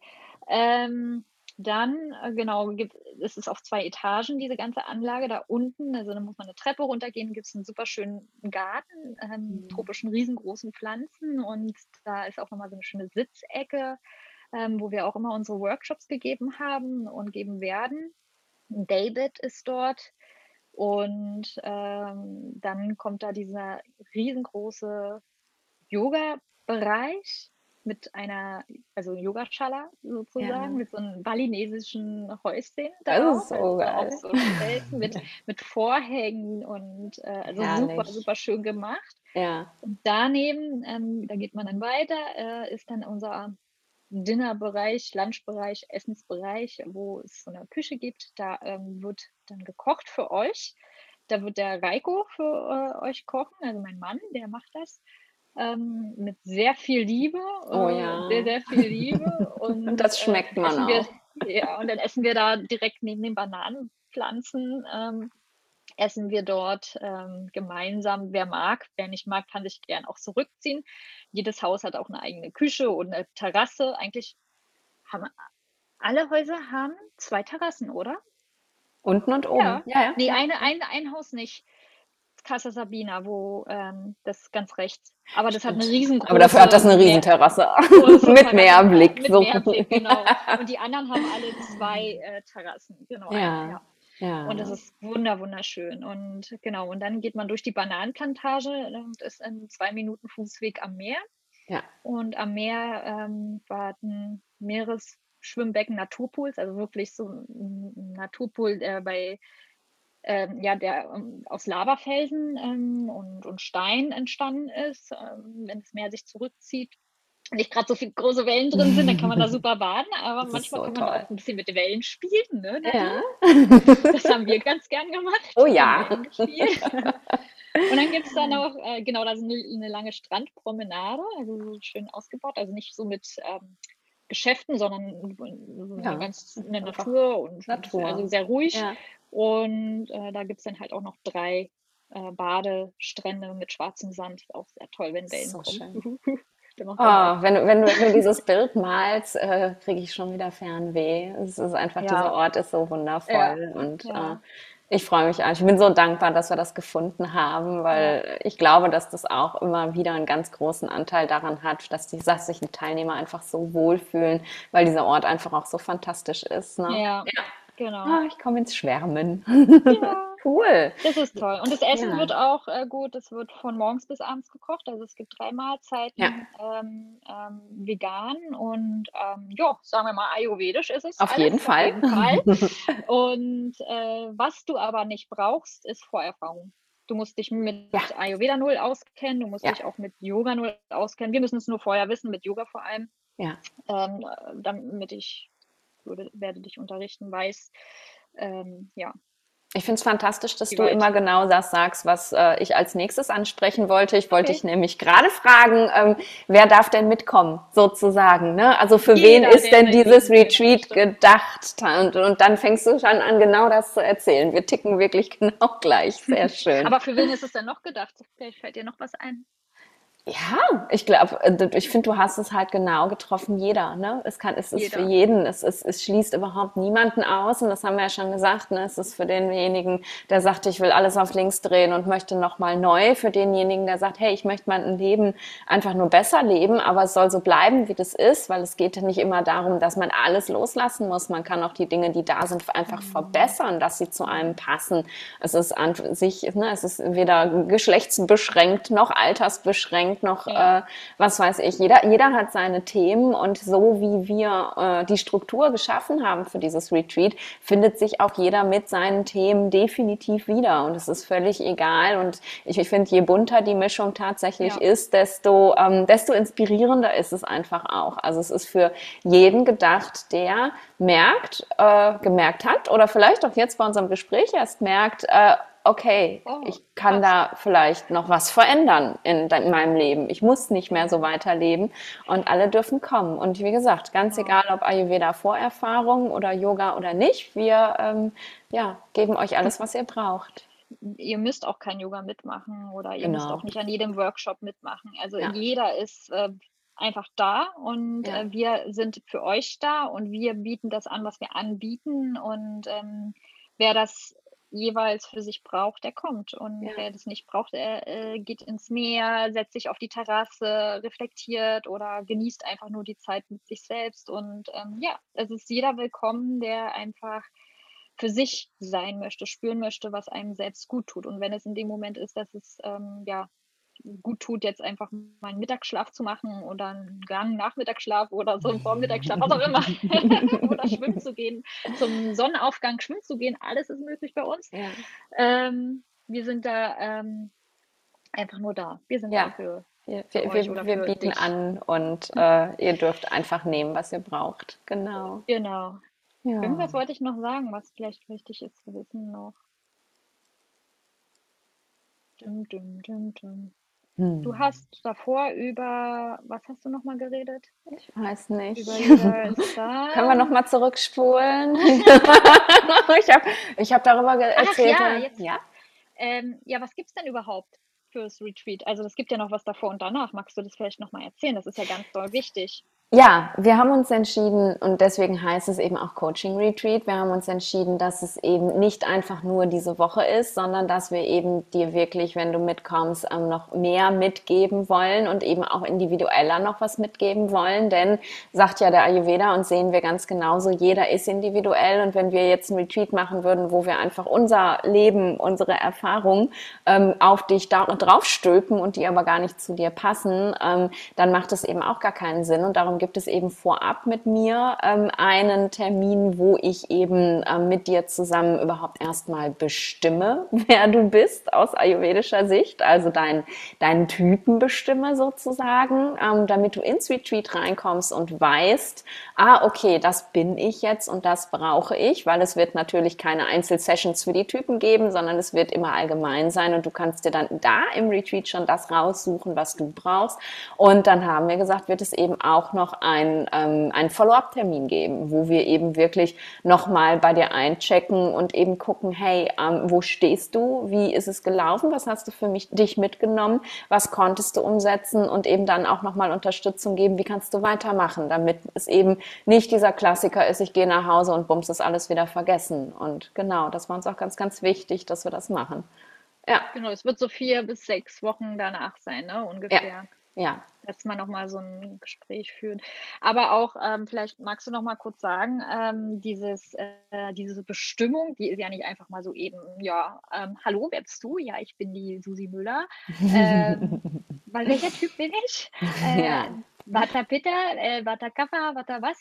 Ähm, dann, äh, genau, gibt, es ist auf zwei Etagen, diese ganze Anlage. Da unten, also da muss man eine Treppe runtergehen, gibt es einen super schönen Garten, ähm, mhm. tropischen, riesengroßen Pflanzen und da ist auch nochmal so eine schöne Sitzecke ähm, wo wir auch immer unsere Workshops gegeben haben und geben werden. David ist dort. Und ähm, dann kommt da dieser riesengroße Yoga-Bereich mit einer, also Yogashala sozusagen, ja. mit so einem balinesischen Häuschen. Das ist so geil. So mit, mit Vorhängen und äh, also super, super schön gemacht. Ja. Und daneben, ähm, da geht man dann weiter, äh, ist dann unser Dinnerbereich, Lunchbereich, Essensbereich, wo es so eine Küche gibt. Da ähm, wird dann gekocht für euch. Da wird der Reiko für äh, euch kochen, also mein Mann, der macht das. Ähm, mit sehr viel Liebe. Oh äh, ja. Sehr, sehr viel Liebe. Und, und das schmeckt äh, man auch. Wir, ja, und dann essen wir da direkt neben den Bananenpflanzen ähm, essen wir dort ähm, gemeinsam. Wer mag, wer nicht mag, kann sich gern auch zurückziehen. Jedes Haus hat auch eine eigene Küche und eine Terrasse. Eigentlich haben Alle Häuser haben zwei Terrassen, oder? Unten und oben. Ja, ja. ja. Nee, eine, ein, ein Haus nicht. Casa Sabina, wo ähm, das ganz rechts. Aber das hat eine riesengroße. Aber dafür hat das eine Riesenterrasse. mit Meerblick. Mit so. Meerblick, genau. Und die anderen haben alle zwei äh, Terrassen. Genau. Ja. ja. Ja. Und das ist wunder, wunderschön. Und genau, und dann geht man durch die Bananenplantage und ist in zwei Minuten Fußweg am Meer. Ja. Und am Meer ähm, warten Meeresschwimmbecken, Naturpools, also wirklich so ein Naturpool, der bei ähm, ja, der ähm, aus Lavafelsen ähm, und, und Stein entstanden ist. Ähm, wenn das Meer sich zurückzieht, nicht gerade so viele große Wellen drin sind, dann kann man da super baden, aber das manchmal so kann man toll. auch ein bisschen mit den Wellen spielen. Ne? Ja. Das haben wir ganz gern gemacht. Oh ja. Und dann gibt es da noch, äh, genau, da ist eine, eine, lange Strandpromenade, also so schön ausgebaut, also nicht so mit ähm, Geschäften, sondern ja. ganz in der Natur und Natur. also sehr ruhig. Ja. Und äh, da gibt es dann halt auch noch drei äh, Badestrände mit schwarzem Sand. Auch sehr toll, wenn Wellen so kommen. Oh, wenn, wenn, du, wenn du dieses Bild malst, äh, kriege ich schon wieder Fernweh. Es ist einfach, ja. dieser Ort ist so wundervoll. Und. Äh, ich freue mich Ich bin so dankbar, dass wir das gefunden haben, weil ich glaube, dass das auch immer wieder einen ganz großen Anteil daran hat, dass die, dass sich die Teilnehmer einfach so wohlfühlen, weil dieser Ort einfach auch so fantastisch ist. Ne? Ja, genau. Ah, ich komme ins Schwärmen. Ja. Cool. Das ist toll. Und das Essen ja. wird auch äh, gut. Es wird von morgens bis abends gekocht. Also es gibt drei Mahlzeiten ja. ähm, ähm, vegan und ähm, ja, sagen wir mal ayurvedisch ist es. Auf alles, jeden Fall. Auf jeden Fall. und äh, was du aber nicht brauchst, ist Vorerfahrung. Du musst dich mit ja. Ayurveda Null auskennen, du musst dich auch mit Yoga Null auskennen. Wir müssen es nur vorher wissen, mit Yoga vor allem. Ja. Ähm, damit ich würde, werde dich unterrichten, weiß, ähm, ja, ich finde es fantastisch, dass Die du Welt. immer genau das sagst, was äh, ich als nächstes ansprechen wollte. Ich wollte okay. dich nämlich gerade fragen, ähm, wer darf denn mitkommen, sozusagen? Ne? Also für Jeder, wen ist denn dieses Retreat gedacht? Und, und dann fängst du schon an, genau das zu erzählen. Wir ticken wirklich genau gleich. Sehr schön. Aber für wen ist es denn noch gedacht? Vielleicht fällt dir noch was ein. Ja, ich glaube, äh, ich finde, du hast es halt genau getroffen, jeder. Ne? Es, kann, es ist jeder. für jeden, es, es, es schließt überhaupt niemanden aus und das haben wir ja schon gesagt. Ne? Es ist für denjenigen, der sagt, ich will alles auf links drehen und möchte nochmal neu. Für denjenigen, der sagt, hey, ich möchte mein Leben einfach nur besser leben, aber es soll so bleiben, wie das ist, weil es geht ja nicht immer darum, dass man alles loslassen muss. Man kann auch die Dinge, die da sind, einfach mhm. verbessern, dass sie zu einem passen. Es ist an sich, ne, es ist weder geschlechtsbeschränkt noch altersbeschränkt denkt noch, ja. äh, was weiß ich, jeder, jeder hat seine Themen und so wie wir äh, die Struktur geschaffen haben für dieses Retreat, findet sich auch jeder mit seinen Themen definitiv wieder und es ist völlig egal und ich, ich finde, je bunter die Mischung tatsächlich ja. ist, desto, ähm, desto inspirierender ist es einfach auch. Also es ist für jeden gedacht, der merkt, äh, gemerkt hat oder vielleicht auch jetzt bei unserem Gespräch erst merkt, äh, okay, oh, ich kann krass. da vielleicht noch was verändern in, in, meinem Leben. Ich muss nicht mehr so weiterleben und alle dürfen kommen. Und wie gesagt, ganz egal, ob Ayurveda Vorerfahrung oder Yoga oder nicht, wir ähm, ja, geben euch alles, was ihr braucht. Ihr müsst auch kein Yoga mitmachen oder ihr genau. müsst auch nicht an jedem Workshop mitmachen. Also ja. jeder ist äh, einfach da und ja. äh, wir sind für euch da und wir bieten das an, was wir anbieten und ähm, wer das jeweils für sich braucht, der kommt. Und ja. wer das nicht braucht, er äh, geht ins Meer, setzt sich auf die Terrasse, reflektiert oder genießt einfach nur die Zeit mit sich selbst. Und ähm, ja, es ist jeder willkommen, der einfach für sich sein möchte, spüren möchte, was einem selbst gut tut. Und wenn es in dem Moment ist, dass es ähm, ja gut tut, jetzt einfach mal einen Mittagsschlaf zu machen oder einen langen Nachmittagsschlaf oder so einen Vormittagsschlaf, was auch immer. oder schwimmen zu gehen, zum Sonnenaufgang schwimmen zu gehen, alles ist möglich bei uns. Ja. Ähm, wir sind da ähm, einfach nur da. Wir sind ja. dafür. Wir, wir, wir, wir bieten dich. an und äh, ihr dürft einfach nehmen, was ihr braucht. Genau. Genau. Ja. Irgendwas wollte ich noch sagen, was vielleicht wichtig ist zu wissen noch. Dum, dum, dum, dum. Hm. Du hast davor über, was hast du nochmal geredet? Ich weiß nicht. Können wir nochmal zurückspulen? ich habe ich hab darüber erzählt. Ach, ja, jetzt, ja? Ähm, ja, was gibt es denn überhaupt fürs Retreat? Also es gibt ja noch was davor und danach. Magst du das vielleicht nochmal erzählen? Das ist ja ganz doll wichtig. Ja, wir haben uns entschieden und deswegen heißt es eben auch Coaching Retreat. Wir haben uns entschieden, dass es eben nicht einfach nur diese Woche ist, sondern dass wir eben dir wirklich, wenn du mitkommst, ähm, noch mehr mitgeben wollen und eben auch individueller noch was mitgeben wollen. Denn sagt ja der Ayurveda und sehen wir ganz genauso, jeder ist individuell und wenn wir jetzt ein Retreat machen würden, wo wir einfach unser Leben, unsere Erfahrung ähm, auf dich da, draufstülpen und die aber gar nicht zu dir passen, ähm, dann macht es eben auch gar keinen Sinn und darum gibt es eben vorab mit mir ähm, einen Termin, wo ich eben ähm, mit dir zusammen überhaupt erstmal bestimme, wer du bist aus ayurvedischer Sicht, also dein, deinen Typen bestimme sozusagen, ähm, damit du ins Retreat reinkommst und weißt, ah, okay, das bin ich jetzt und das brauche ich, weil es wird natürlich keine Einzelsessions für die Typen geben, sondern es wird immer allgemein sein und du kannst dir dann da im Retreat schon das raussuchen, was du brauchst. Und dann haben wir gesagt, wird es eben auch noch noch ein, ähm, einen Follow-up-Termin geben, wo wir eben wirklich nochmal bei dir einchecken und eben gucken, hey, ähm, wo stehst du? Wie ist es gelaufen? Was hast du für mich, dich mitgenommen? Was konntest du umsetzen? Und eben dann auch nochmal Unterstützung geben, wie kannst du weitermachen, damit es eben nicht dieser Klassiker ist, ich gehe nach Hause und bums ist alles wieder vergessen. Und genau, das war uns auch ganz, ganz wichtig, dass wir das machen. Ja. Genau, es wird so vier bis sechs Wochen danach sein, ne, ungefähr. Ja. Ja. Dass man nochmal so ein Gespräch führt. Aber auch, ähm, vielleicht magst du noch mal kurz sagen, ähm, dieses, äh, diese Bestimmung, die ist ja nicht einfach mal so eben, ja, ähm, hallo, wer bist du? Ja, ich bin die Susi Müller. Ähm, weil welcher Typ bin ich? Äh, ja. Vata Pitta, äh, Vata Kapha, Vata was?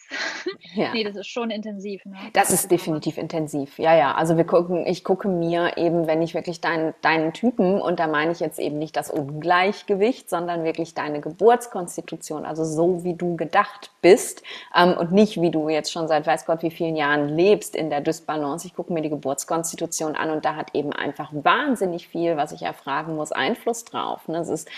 Ja. nee, das ist schon intensiv. Ne? Das, ist definitiv intensiv, ja, ja. Also wir gucken, ich gucke mir eben, wenn ich wirklich deinen, deinen Typen, und da meine ich jetzt eben nicht das Ungleichgewicht, sondern wirklich deine Geburtskonstitution, also so wie du gedacht bist ähm, und nicht wie du jetzt schon seit weiß Gott wie vielen Jahren lebst in der Dysbalance. Ich gucke mir die Geburtskonstitution an und da hat eben einfach wahnsinnig viel, was ich erfragen muss, Einfluss drauf. Ne? Das ist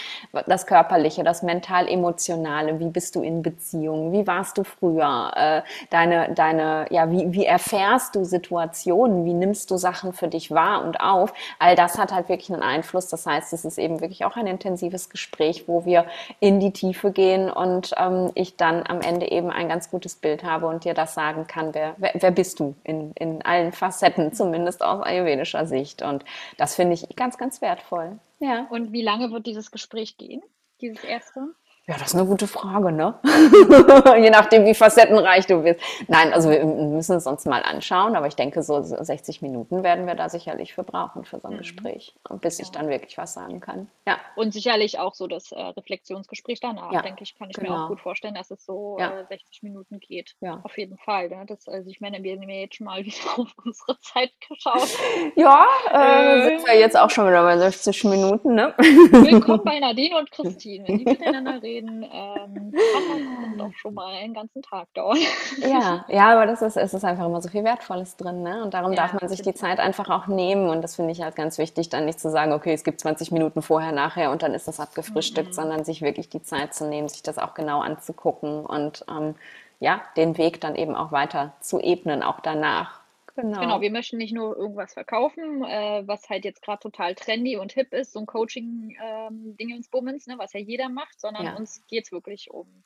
das Körperliche, das Mental-Emotionale, wie bist du in Beziehungen, wie warst du früher, äh, deine, deine, ja, wie, wie erfährst du Situationen, wie nimmst du Sachen für dich wahr und auf, all das hat halt wirklich einen Einfluss. Das heißt, es ist eben wirklich auch ein intensives Gespräch, wo wir in die Tiefe gehen und ähm, ich dann am Ende eben ein ganz gutes Bild habe und dir das sagen kann, wer, wer, wer bist du in, in allen Facetten, zumindest aus ayurvedischer Sicht. Und das finde ich ganz, ganz wertvoll. Ja. Und wie lange wird dieses Gespräch gehen, dieses erste? Ja, das ist eine gute Frage, ne? Je nachdem, wie facettenreich du bist. Nein, also wir müssen es uns mal anschauen, aber ich denke, so 60 Minuten werden wir da sicherlich für brauchen für so ein mhm. Gespräch, bis ja. ich dann wirklich was sagen kann. Ja. Und sicherlich auch so das äh, Reflexionsgespräch danach, ja. denke ich, kann ich genau. mir auch gut vorstellen, dass es so ja. äh, 60 Minuten geht. Ja. Auf jeden Fall. Ne? Das, also ich meine, wir haben ja jetzt schon mal wieder auf unsere Zeit geschaut. Ja, äh, äh, sind wir jetzt auch schon wieder bei 60 Minuten, ne? Willkommen bei Nadine und Christine, wenn die miteinander reden reden, ähm, kann doch schon mal einen ganzen Tag dauern. Ja, ja, aber das ist, es ist einfach immer so viel Wertvolles drin, ne? Und darum ja, darf man sich die Zeit einfach auch nehmen. Und das finde ich halt ganz wichtig, dann nicht zu sagen, okay, es gibt 20 Minuten vorher, nachher und dann ist das abgefrühstückt, mhm. sondern sich wirklich die Zeit zu nehmen, sich das auch genau anzugucken und ähm, ja, den Weg dann eben auch weiter zu ebnen, auch danach. Genau. genau, wir möchten nicht nur irgendwas verkaufen, äh, was halt jetzt gerade total trendy und hip ist, so ein Coaching-Dingensbummens, ähm, ne, was ja jeder macht, sondern ja. uns geht es wirklich um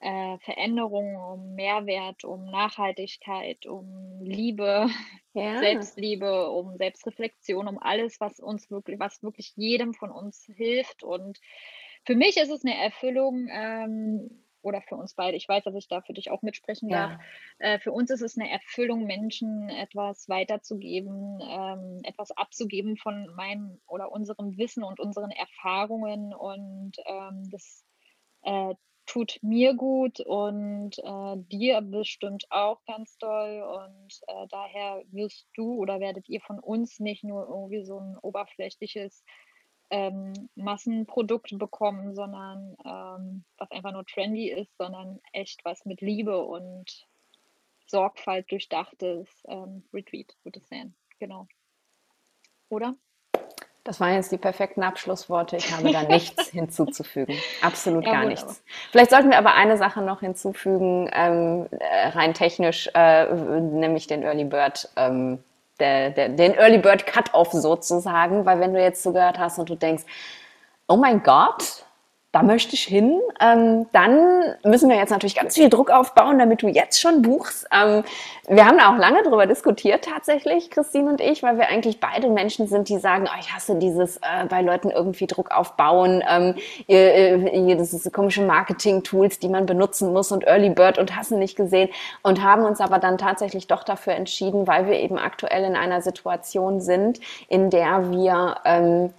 äh, Veränderung, um Mehrwert, um Nachhaltigkeit, um Liebe, ja. Selbstliebe, um Selbstreflexion, um alles, was uns wirklich, was wirklich jedem von uns hilft. Und für mich ist es eine Erfüllung, ähm, oder für uns beide, ich weiß, dass ich da für dich auch mitsprechen darf. Ja. Äh, für uns ist es eine Erfüllung, Menschen etwas weiterzugeben, ähm, etwas abzugeben von meinem oder unserem Wissen und unseren Erfahrungen. Und ähm, das äh, tut mir gut und äh, dir bestimmt auch ganz doll. Und äh, daher wirst du oder werdet ihr von uns nicht nur irgendwie so ein oberflächliches ähm, Massenprodukt bekommen, sondern ähm, was einfach nur trendy ist, sondern echt was mit Liebe und Sorgfalt durchdachtes ähm, Retreat wird es sein. Genau. Oder? Das waren jetzt die perfekten Abschlussworte. Ich habe da nichts hinzuzufügen. Absolut ja, gar wunderbar. nichts. Vielleicht sollten wir aber eine Sache noch hinzufügen, ähm, äh, rein technisch, äh, nämlich den Early Bird ähm, der, der, den Early Bird Cut-Off sozusagen, weil wenn du jetzt zugehört hast und du denkst, oh mein Gott, da möchte ich hin. Ähm, dann müssen wir jetzt natürlich ganz viel Druck aufbauen, damit du jetzt schon buchst. Ähm, wir haben da auch lange drüber diskutiert tatsächlich, Christine und ich, weil wir eigentlich beide Menschen sind, die sagen, oh, ich hasse dieses äh, bei Leuten irgendwie Druck aufbauen, ähm, das ist komische Marketing-Tools, die man benutzen muss und Early Bird und hassen nicht gesehen und haben uns aber dann tatsächlich doch dafür entschieden, weil wir eben aktuell in einer Situation sind, in der wir ähm,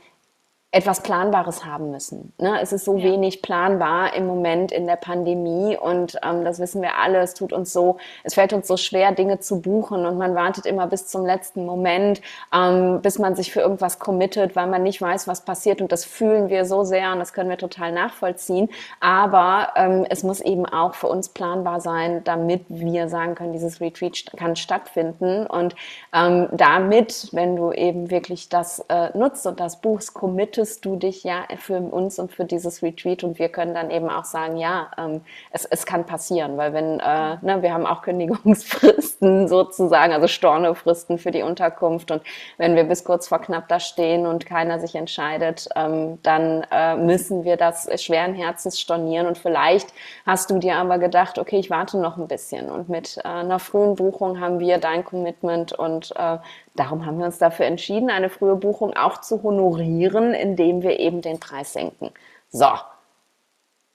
etwas Planbares haben müssen. Ne? Es ist so ja. wenig planbar im Moment in der Pandemie und ähm, das wissen wir alle. Es tut uns so, es fällt uns so schwer, Dinge zu buchen und man wartet immer bis zum letzten Moment, ähm, bis man sich für irgendwas committet, weil man nicht weiß, was passiert und das fühlen wir so sehr und das können wir total nachvollziehen. Aber ähm, es muss eben auch für uns planbar sein, damit wir sagen können, dieses Retreat kann stattfinden und ähm, damit, wenn du eben wirklich das äh, nutzt und das buchst, committest, committest du dich ja für uns und für dieses Retreat und wir können dann eben auch sagen, ja, ähm, es, es kann passieren, weil wenn, äh, ne, wir haben auch Kündigungsfristen sozusagen, also Stornofristen für die Unterkunft und wenn wir bis kurz vor knapp da stehen und keiner sich entscheidet, ähm, dann äh, müssen wir das schweren Herzens stornieren und vielleicht hast du dir aber gedacht, okay, ich warte noch ein bisschen und mit äh, einer frühen Buchung haben wir dein Commitment und äh, Darum haben wir uns dafür entschieden, eine frühe Buchung auch zu honorieren, indem wir eben den Preis senken. So.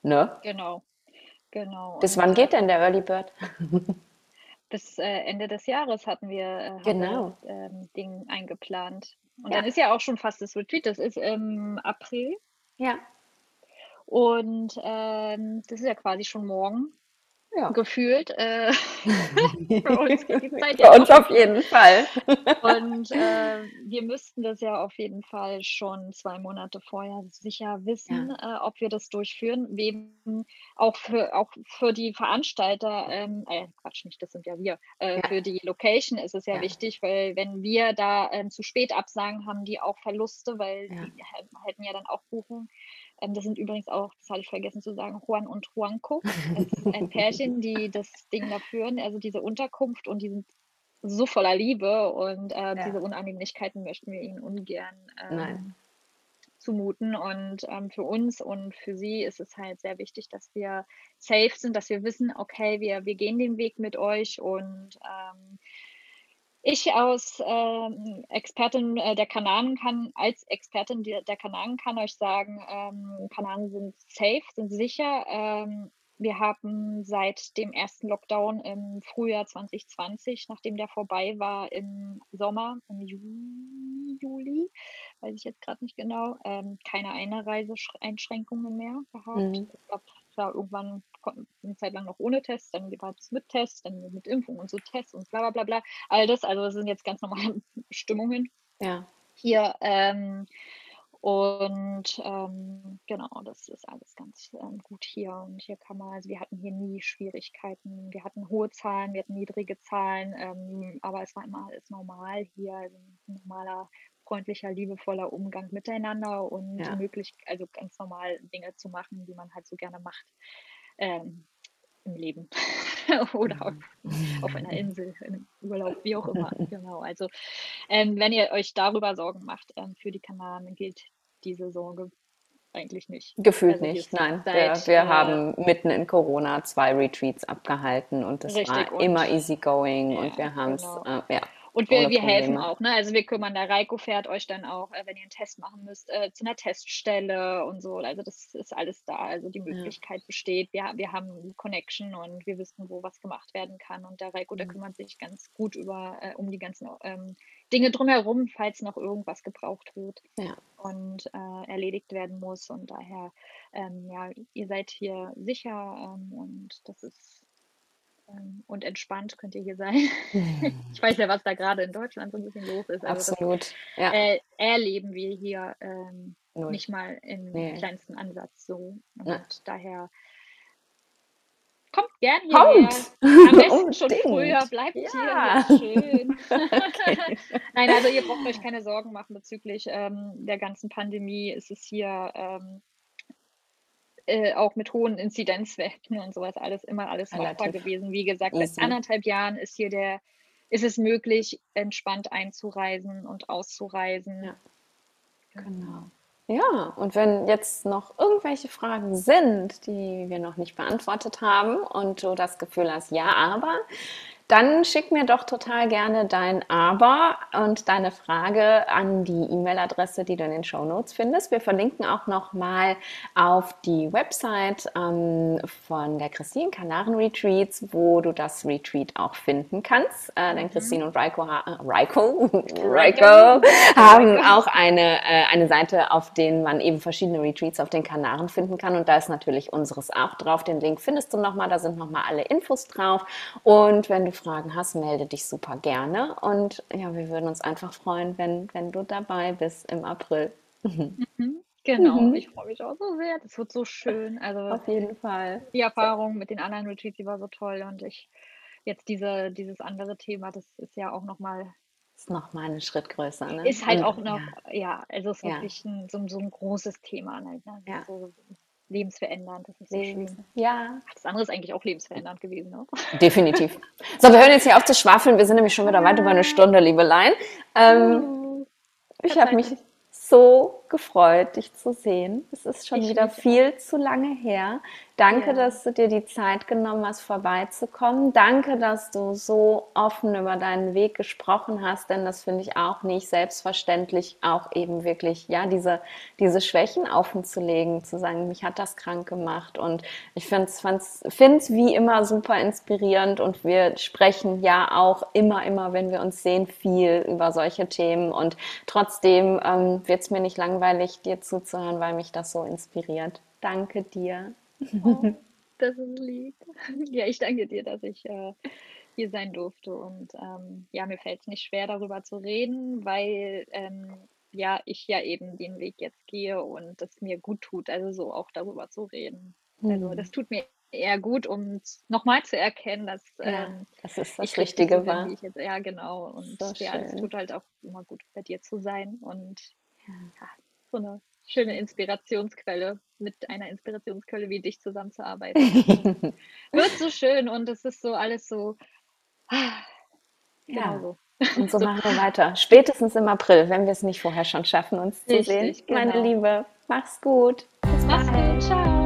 Ne? Genau. Genau. Bis wann geht denn der Early Bird? Bis äh, Ende des Jahres hatten wir äh, genau. das ähm, Ding eingeplant. Und ja. dann ist ja auch schon fast das Retreat. Das ist im April. Ja. Und ähm, das ist ja quasi schon morgen ja. gefühlt. Äh, für uns die Zeit ja uns auf jeden Fall. Und äh, wir müssten das ja auf jeden Fall schon zwei Monate vorher sicher wissen, ja. äh, ob wir das durchführen. Wir auch für, auch für die Veranstalter, ähm, äh, Quatsch nicht, das sind ja wir, äh, für die Location ist es ja, wichtig, weil wenn wir da ähm, zu spät absagen, haben die auch Verluste, weil die hätten ja dann auch Buchungen. Ähm, das sind übrigens auch, das hatte ich vergessen zu sagen, Juan und Juanco. Das ist ein Pärchen, die das Ding da führen, also diese Unterkunft und die sind so voller Liebe und äh, ja. diese Unannehmlichkeiten möchten wir ihnen ungern ähm, zumuten. Und ähm, für uns und für sie ist es halt sehr wichtig, dass wir safe sind, dass wir wissen, okay, wir, wir gehen den Weg mit euch und ähm, ich aus ähm, Expertin äh, der Kanaren kann, als Expertin der, der Kanaren kann euch sagen, ähm, Kanaren sind safe, sind sicher. Ähm, wir haben seit dem ersten Lockdown im Frühjahr 2020, nachdem der vorbei war, im Sommer, im Juli, Juli weiß ich jetzt gerade nicht genau, ähm, keine Einreiseeinschränkungen mehr gehabt. Mhm. Ich glaube, klar, irgendwann eine Zeit lang noch ohne Test, dann war es mit Test, dann mit Impfung und so Test und bla bla bla bla. All das, also das sind jetzt ganz normale Stimmungen. Ja. Hier. Ähm, und ähm, genau, das ist alles ganz ähm, gut hier. Und hier kann man, also wir hatten hier nie Schwierigkeiten. Wir hatten hohe Zahlen, wir hatten niedrige Zahlen, ähm, aber es war immer alles normal hier, also ein normaler freundlicher, liebevoller Umgang miteinander und ja. möglich, also ganz normal Dinge zu machen, die man halt so gerne macht ähm, im Leben oder auf, auf, einer Insel, im Urlaub, wie auch immer. genau. Also ähm, wenn ihr euch darüber Sorgen macht ähm, für die Kanaren, gilt diese Sorge eigentlich nicht. Gefühlt also nicht, nein. Seit, wir, wir äh, haben mitten in Corona zwei Retreats abgehalten und es war immer easygoing ja, und wir haben es, genau. äh, ja. Und wir, wir helfen auch, ne? Also wir kümmern, der Reiko fährt euch dann auch, äh, wenn ihr einen Test machen müsst, äh, zu einer Teststelle und so. Also das ist alles da. Also die Möglichkeit ja. besteht. Wir, wir haben Connection und wir wissen, wo was gemacht werden kann. Und der Reiko, mhm. der kümmert sich ganz gut über äh, um die ganzen ähm, Dinge drumherum, falls noch irgendwas gebraucht wird ja. und äh, erledigt werden muss. Und daher, ähm, ja, ihr seid hier sicher ähm, und das ist und entspannt könnt ihr hier sein. Ich weiß ja, was da gerade in Deutschland so ein bisschen los ist. Also Absolut. Das, ja. äh, erleben wir hier ähm, nicht mal im nee. kleinsten Ansatz so. Und ja. daher kommt gern hier. Kommt. Am besten schon früher, bleibt ja. hier, schön. okay. Nein, also ihr braucht euch keine Sorgen machen bezüglich ähm, der ganzen Pandemie. Es ist hier ähm, äh, auch mit hohen Inzidenzwerten und sowas alles immer alles machbar gewesen. Wie gesagt, seit anderthalb Jahren ist hier der, ist es möglich, entspannt einzureisen und auszureisen. Ja. Genau. Ja, und wenn jetzt noch irgendwelche Fragen sind, die wir noch nicht beantwortet haben und du das Gefühl hast, ja, aber, dann schick mir doch total gerne dein Aber und deine Frage an die E-Mail-Adresse, die du in den Show Notes findest. Wir verlinken auch noch mal auf die Website ähm, von der Christine Kanaren Retreats, wo du das Retreat auch finden kannst. Äh, denn mhm. Christine und Raiko, äh, Raiko, Raiko haben auch eine, äh, eine Seite, auf denen man eben verschiedene Retreats auf den Kanaren finden kann. Und da ist natürlich unseres auch drauf. Den Link findest du noch mal. Da sind noch mal alle Infos drauf. Und wenn du Fragen hast, melde dich super gerne. Und ja, wir würden uns einfach freuen, wenn, wenn du dabei bist im April. Mhm, genau, mhm. ich freue mich auch so sehr. Das wird so schön. Also auf jeden Fall. Die Erfahrung mit den anderen Retreats, die war so toll. Und ich jetzt diese, dieses andere Thema, das ist ja auch nochmal ist noch mal einen Schritt größer. Ne? Ist halt auch noch, ja, ja also es ist ja. wirklich ein, so, so, ein großes Thema. Ne? Ja. So, lebensverändernd. Das ist so Lebens schön. Ja. Das andere ist eigentlich auch lebensverändernd gewesen. Ne? Definitiv. So, wir hören jetzt hier auf zu schwafeln. Wir sind nämlich schon wieder weit über eine Stunde, Liebelein. Ähm, oh, ich habe mich so gefreut, dich zu sehen. Es ist schon ich wieder viel zu lange her. Danke, ja. dass du dir die Zeit genommen hast, vorbeizukommen. Danke, dass du so offen über deinen Weg gesprochen hast, denn das finde ich auch nicht selbstverständlich, auch eben wirklich, ja, diese, diese Schwächen offen zu legen, zu sagen, mich hat das krank gemacht. Und ich finde es wie immer super inspirierend und wir sprechen ja auch immer, immer, wenn wir uns sehen, viel über solche Themen. Und trotzdem ähm, wird es mir nicht langweilig, dir zuzuhören, weil mich das so inspiriert. Danke dir. Oh, das ist lieb. Ja, ich danke dir, dass ich äh, hier sein durfte. Und ähm, ja, mir fällt es nicht schwer, darüber zu reden, weil ähm, ja, ich ja eben den Weg jetzt gehe und es mir gut tut, also so auch darüber zu reden. Mhm. Also das tut mir eher gut, um nochmal zu erkennen, dass ja, ähm, das ist das Richtige so war. Jetzt, ja, genau. Und so ja, es tut halt auch immer gut, bei dir zu sein und ja, so eine schöne Inspirationsquelle, mit einer Inspirationsquelle wie dich zusammenzuarbeiten. Wird so schön und es ist so alles so. Genau ja. so. Und so, so, machen wir weiter. Spätestens im April, wenn wir es nicht vorher schon schaffen, uns Richtig, zu sehen. Genau. Meine Liebe, mach's gut. Bis mach's gut. Ciao.